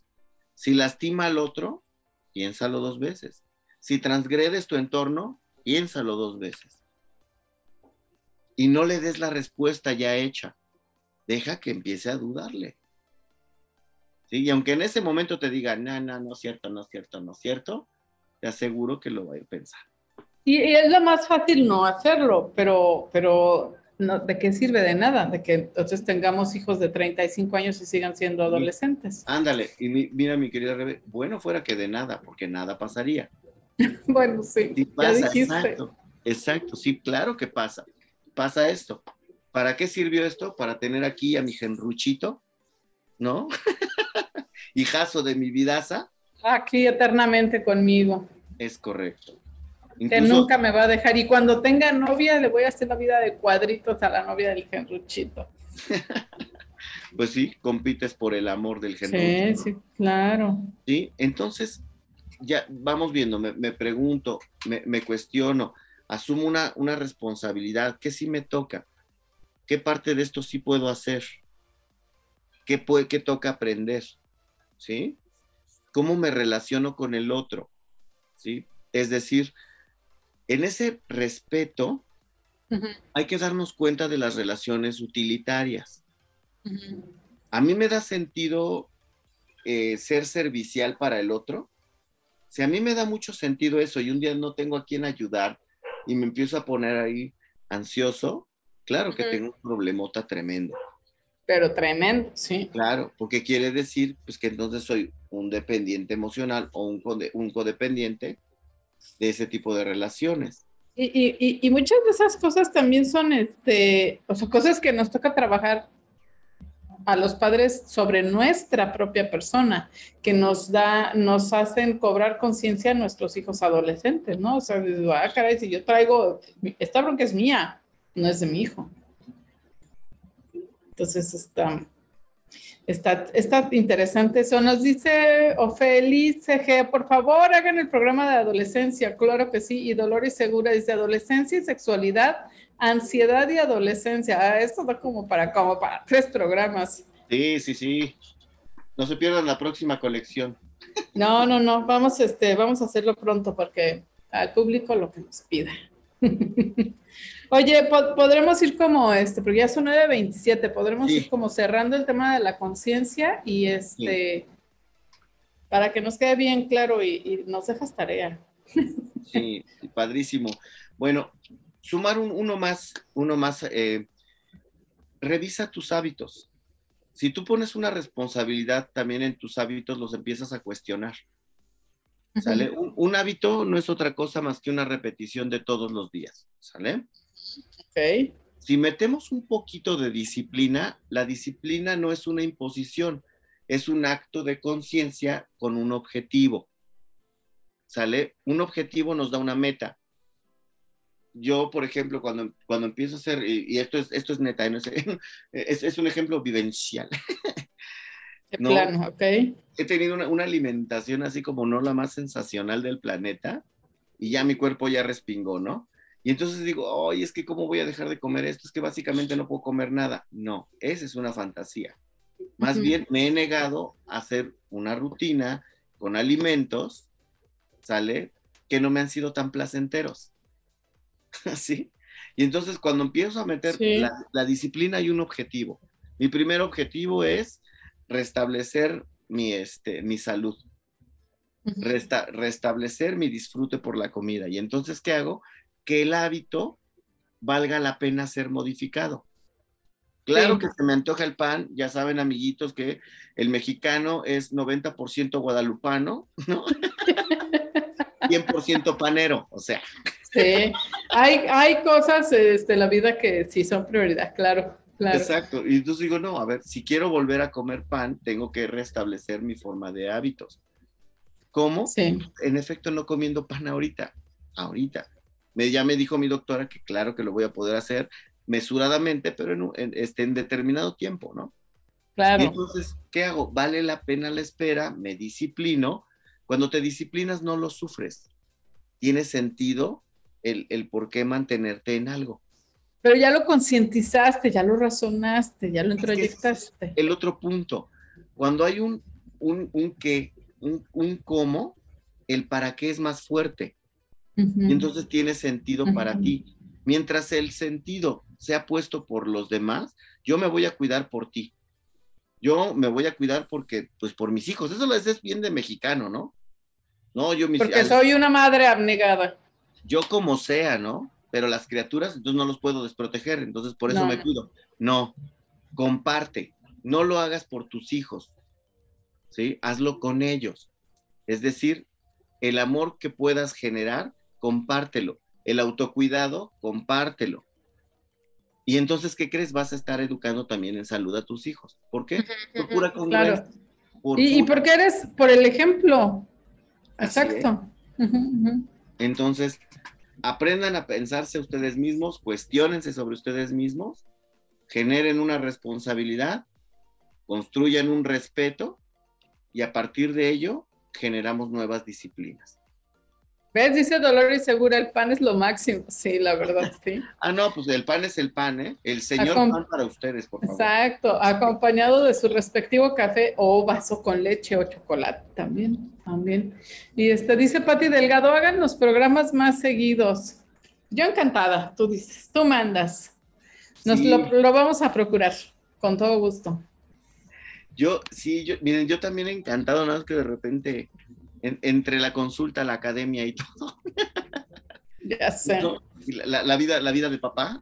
B: Si lastima al otro, piénsalo dos veces. Si transgredes tu entorno, piénsalo dos veces. Y no le des la respuesta ya hecha. Deja que empiece a dudarle. ¿Sí? Y aunque en ese momento te diga, no, no, no es cierto, no es cierto, no es cierto, te aseguro que lo va a ir pensar.
A: Y, y es lo más fácil no hacerlo, pero, pero no, ¿de qué sirve? De nada, de que entonces tengamos hijos de 35 años y sigan siendo adolescentes.
B: Ándale, y mi, mira mi querida Rebe, bueno fuera que de nada, porque nada pasaría.
A: bueno, sí,
B: sí pasa, exacto, exacto, sí, claro que pasa. Pasa esto. ¿Para qué sirvió esto? Para tener aquí a mi genruchito, ¿no? Hijazo de mi vidaza.
A: Aquí eternamente conmigo.
B: Es correcto.
A: Incluso, que nunca me va a dejar. Y cuando tenga novia, le voy a hacer la vida de cuadritos a la novia del genruchito.
B: pues sí, compites por el amor del
A: Sí,
B: genruchito.
A: sí, claro.
B: Sí, entonces, ya vamos viendo, me, me pregunto, me, me, cuestiono, asumo una, una responsabilidad, ¿qué sí me toca? ¿Qué parte de esto sí puedo hacer? ¿Qué, puede, qué toca aprender? ¿Sí? ¿Cómo me relaciono con el otro? ¿Sí? Es decir, en ese respeto uh -huh. hay que darnos cuenta de las relaciones utilitarias. Uh -huh. A mí me da sentido eh, ser servicial para el otro. Si a mí me da mucho sentido eso y un día no tengo a quien ayudar y me empiezo a poner ahí ansioso, claro que uh -huh. tengo un problemota tremendo.
A: Pero tremendo, sí.
B: Claro, porque quiere decir pues que entonces soy un dependiente emocional o un, un codependiente de ese tipo de relaciones.
A: Y, y, y, muchas de esas cosas también son, este, o sea, cosas que nos toca trabajar a los padres sobre nuestra propia persona, que nos da, nos hacen cobrar conciencia a nuestros hijos adolescentes, ¿no? O sea, ah, caray, si yo traigo, esta bronca es mía, no es de mi hijo. Entonces está, está, está interesante eso. Nos dice Ofeli CG, por favor hagan el programa de adolescencia, claro que sí, y Dolores Segura dice adolescencia y sexualidad, ansiedad y adolescencia. Ah, esto da como para, como para tres programas.
B: Sí, sí, sí. No se pierdan la próxima colección.
A: No, no, no, vamos, este, vamos a hacerlo pronto porque al público lo que nos pida. Oye, podremos ir como, este, porque ya son 9.27, podremos sí. ir como cerrando el tema de la conciencia y este, sí. para que nos quede bien claro y, y nos dejas tarea.
B: Sí, padrísimo. Bueno, sumar un, uno más, uno más, eh, revisa tus hábitos. Si tú pones una responsabilidad también en tus hábitos, los empiezas a cuestionar. ¿Sale? Un, un, hábito no es otra cosa más que una repetición de todos los días. ¿Sale?
A: Ok.
B: Si metemos un poquito de disciplina, la disciplina no es una imposición, es un acto de conciencia con un objetivo. ¿Sale? Un objetivo nos da una meta. Yo, por ejemplo, cuando, cuando empiezo a hacer, y, y esto, es, esto es neta, no es, es, es un ejemplo vivencial.
A: ¿no? Plano, okay.
B: He tenido una, una, alimentación así como no la más sensacional del planeta y ya mi cuerpo ya respingó, ¿no? Y entonces digo, oye, es que cómo voy a dejar de comer esto, es que básicamente no puedo comer nada. No, esa es una fantasía. Más uh -huh. bien me he negado a hacer una rutina con alimentos, ¿sale? Que no me han sido tan placenteros. ¿Sí? Y entonces cuando empiezo a meter la, disciplina hay un objetivo. Mi primer objetivo es restablecer mi, este, mi salud, restablecer mi disfrute por la comida. Y entonces, ¿qué hago? Que el hábito valga la pena ser modificado. Claro que se me antoja el pan, ya saben amiguitos que el mexicano es 90% guadalupano, ¿no? 100% panero, o sea.
A: Sí, hay, hay cosas de este, la vida que sí son prioridad, claro, claro.
B: Exacto, y entonces digo, no, a ver, si quiero volver a comer pan, tengo que restablecer mi forma de hábitos. ¿Cómo? Sí. En efecto, no comiendo pan ahorita, ahorita. Me, ya me dijo mi doctora que claro que lo voy a poder hacer mesuradamente, pero en, este, en determinado tiempo, ¿no? Claro. Y entonces, ¿qué hago? Vale la pena la espera, me disciplino. Cuando te disciplinas no lo sufres. Tiene sentido el, por qué mantenerte en algo.
A: Pero ya lo concientizaste, ya lo razonaste, ya lo introyectaste.
B: el otro punto. Cuando hay un, un, un qué, un, un, cómo, el para qué es más fuerte. Y entonces tiene sentido para ti. Mientras el sentido sea puesto por los demás, yo me voy a cuidar por ti. Yo me voy a cuidar porque, pues por mis hijos. Eso lo es bien de mexicano, ¿no?
A: No, yo mis Porque soy una madre abnegada
B: yo como sea, ¿no? Pero las criaturas, entonces no los puedo desproteger, entonces por eso me cuido. No, comparte, no lo hagas por tus hijos, ¿sí? Hazlo con ellos. Es decir, el amor que puedas generar, compártelo. El autocuidado, compártelo. Y entonces, ¿qué crees? Vas a estar educando también en salud a tus hijos. ¿Por qué? Por pura
A: congruencia. y, porque eres por el ejemplo. Exacto.
B: Entonces, aprendan a pensarse ustedes mismos, cuestionense sobre ustedes mismos, generen una responsabilidad, construyan un respeto y a partir de ello generamos nuevas disciplinas.
A: ¿Ves? Dice Dolor y Segura, el pan es lo máximo. Sí, la verdad, sí.
B: ah, no, pues el pan es el pan, ¿eh? El señor pan para ustedes, por
A: favor. Exacto, acompañado de su respectivo café o vaso con leche o chocolate también, también. Y este, dice Pati Delgado, hagan los programas más seguidos. Yo encantada, tú dices, tú mandas. Nos lo, lo, vamos a procurar, con todo gusto.
B: Yo, sí, yo, miren, yo también encantado, nada más que de repente entre la consulta, la academia y todo.
A: Ya sé.
B: la, vida, la vida de papá.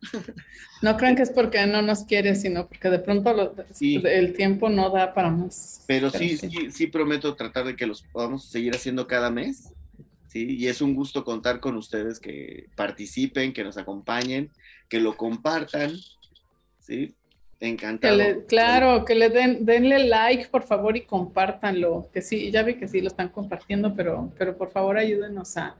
A: No crean que es porque no nos quiere, sino porque de pronto el tiempo no da para más.
B: Pero, sí, sí, sí, prometo tratar de que los podamos seguir haciendo cada mes. Sí, y es un gusto contar con ustedes que participen, que nos acompañen, que lo compartan. Sí, Encantado.
A: claro, que le den, denle like, por favor, y compártanlo. Que sí, ya vi que sí lo están compartiendo, pero, pero por favor ayúdenos a,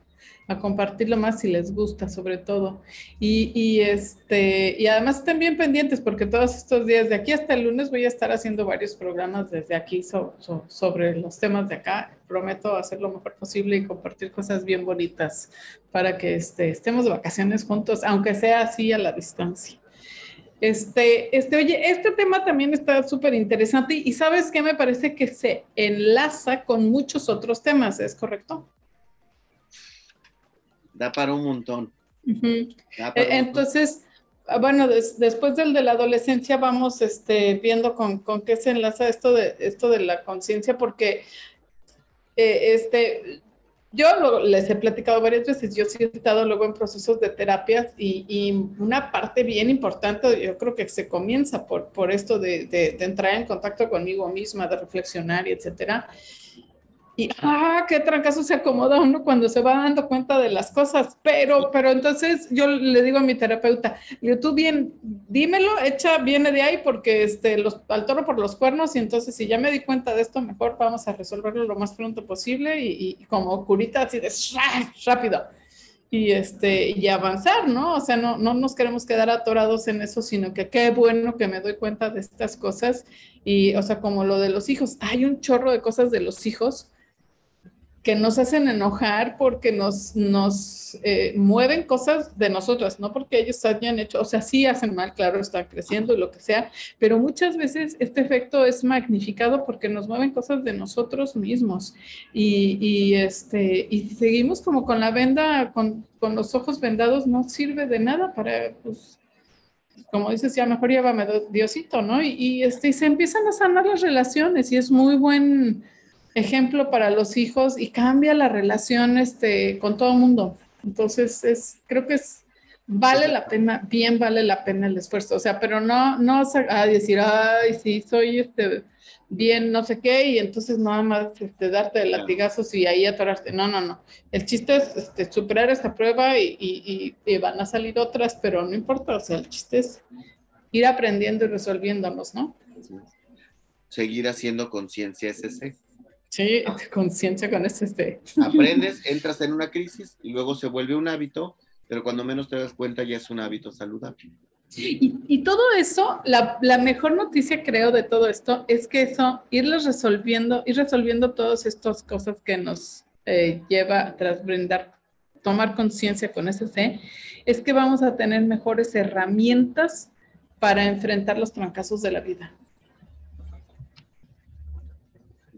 A: a compartirlo más si les gusta, sobre todo. Y, y, este, y además estén bien pendientes, porque todos estos días, de aquí hasta el lunes, voy a estar haciendo varios programas desde aquí sobre los temas de acá. Prometo hacer lo mejor posible y compartir cosas bien bonitas para que este, estemos de vacaciones juntos, aunque sea así a la distancia. Este, este, oye, este tema también está súper interesante y sabes qué me parece que se enlaza con muchos otros temas, ¿es correcto?
B: Da para un montón.
A: E, entonces, ah, bueno, después del de la adolescencia vamos este, viendo con, con, qué se enlaza esto de, esto de la conciencia, porque eh, este, yo les he platicado varias veces, yo sí he estado luego en procesos de terapias y, una parte bien importante, yo creo que se comienza por, por esto de, de, de entrar en contacto conmigo misma, de reflexionar y etcétera. Y, ah, qué trancazo se acomoda uno cuando se va dando cuenta de las cosas. Pero, pero entonces yo le digo a mi terapeuta, tú bien, dímelo, echa, viene de ahí porque este, los, al toro por los cuernos y entonces si ya me di cuenta de esto, mejor vamos a resolverlo lo más pronto posible y, como curita así de rápido. Y, este, y avanzar, ¿no? O sea, no, no nos queremos quedar atorados en eso, sino que qué bueno que me doy cuenta de estas cosas. Y, o sea, como lo de los hijos, hay un chorro de cosas de los hijos que nos hacen enojar porque nos, nos eh, mueven cosas de nosotras, no porque ellos hayan hecho, o sea, sí hacen mal, claro, están creciendo y lo que sea, pero muchas veces este efecto es magnificado porque nos mueven cosas de nosotros mismos y, y este, y seguimos como con la venda, con, con, los ojos vendados, no sirve de nada para, pues, como dices, ya mejor llévame Diosito, ¿no? Y, y, este, y se empiezan a sanar las relaciones y es muy buen ejemplo para los hijos y cambia la relación este, con todo el mundo. Entonces, es, creo que es, vale la pena, bien vale la pena el esfuerzo. O sea, pero no, no a decir, ay, sí, soy este, bien, no sé qué, y entonces nada más este, darte de latigazos y ahí atorarte. No, no, no. El chiste es este, superar esta prueba y, y, y, van a salir otras, pero no importa. O sea, el chiste es ir aprendiendo y resolviéndonos, ¿no?
B: Seguir haciendo conciencia ese.
A: Sí, conciencia con eso. Este.
B: Aprendes, entras en una crisis y luego se vuelve un hábito, pero cuando menos te das cuenta ya es un hábito saludable.
A: Y, y todo eso, la, la, mejor noticia creo de todo esto es que eso, irlos resolviendo, ir resolviendo todas estas cosas que nos eh, lleva tras brindar, tomar conciencia con ese es que vamos a tener mejores herramientas para enfrentar los trancazos de la vida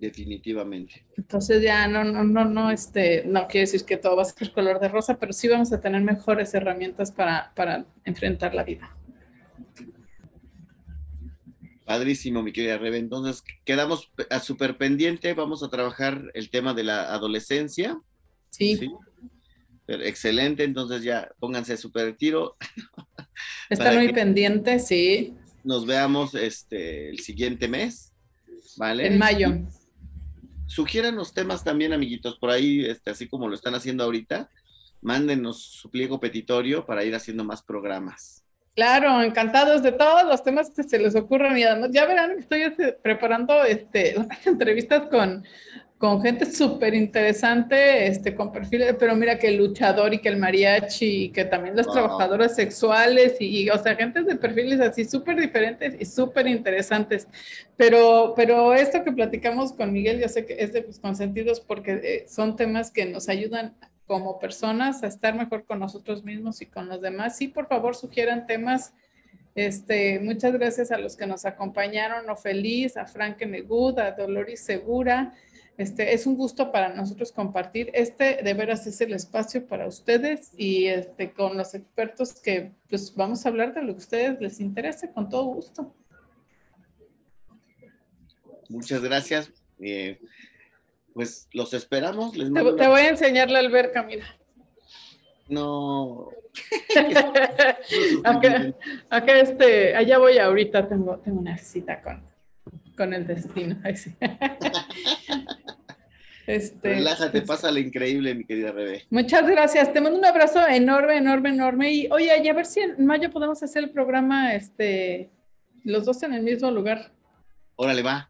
B: definitivamente.
A: Entonces ya no, no, no, no, este, no quiere decir que todo va a ser color de rosa, pero sí vamos a tener mejores herramientas para, para enfrentar la vida.
B: Padrísimo, mi querida Rebe. Entonces, quedamos a súper pendiente. Vamos a trabajar el tema de la adolescencia.
A: Sí. ¿sí?
B: excelente. Entonces, ya pónganse súper tiro.
A: Están muy pendientes, sí.
B: Nos veamos este, el siguiente mes. ¿Vale?
A: En mayo
B: sugieran los temas también, amiguitos, por ahí, este, así como lo están haciendo ahorita, mándenos su pliego petitorio para ir haciendo más programas.
A: Claro, encantados de todos los temas que se les ocurran y además ya verán estoy preparando este, entrevistas con con gente súper interesante, este, con perfiles, pero mira que el luchador y que el mariachi, y que también las trabajadoras sexuales, y, o sea, gente de perfiles así súper diferentes y súper interesantes. Pero, pero esto que platicamos con Miguel, yo sé que es de consentidos porque eh, son temas que nos ayudan como personas a estar mejor con nosotros mismos y con los demás. Sí, por favor, sugieran temas. Este, muchas gracias a los que nos acompañaron, o feliz, a Frank Negud, a Dolores Segura, este, es un gusto para nosotros compartir. Este de veras es el espacio para ustedes y este, con los expertos que pues vamos a hablar de lo que a ustedes les interese con todo gusto.
B: Muchas gracias. Eh, pues los esperamos.
A: te, voy a enseñar la alberca, mira.
B: No.
A: acá, este, allá voy ahorita, tengo, tengo una cita con, con el destino.
B: Este, Relájate, pues, pasa lo increíble, mi querida Rebe.
A: Muchas gracias. Te mando un abrazo enorme, enorme, enorme. Y oye, a ver si en mayo podemos hacer el programa, este, los dos en el mismo lugar.
B: Órale, va.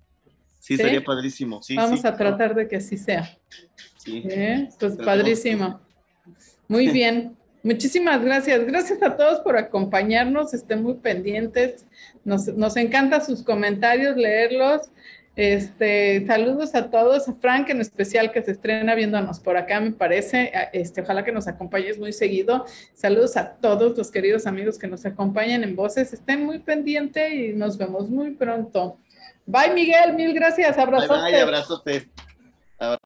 B: Sí, sería padrísimo. Sí,
A: Vamos a tratar de que así sea. Sí. ¿Eh? Pues padrísimo. Muy bien. Muchísimas gracias. Gracias a todos por acompañarnos. Estén muy pendientes. Nos, nos encanta sus comentarios, leerlos. Este, saludos a todos, a Frank en especial que se estrena viéndonos por acá, me parece. Este, ojalá que nos acompañes muy seguido. Saludos a todos los queridos amigos que nos acompañan en voces. Estén muy pendientes y nos vemos muy pronto. Bye, Miguel, mil gracias. Abrazote.
B: Bye, bye, abrazote.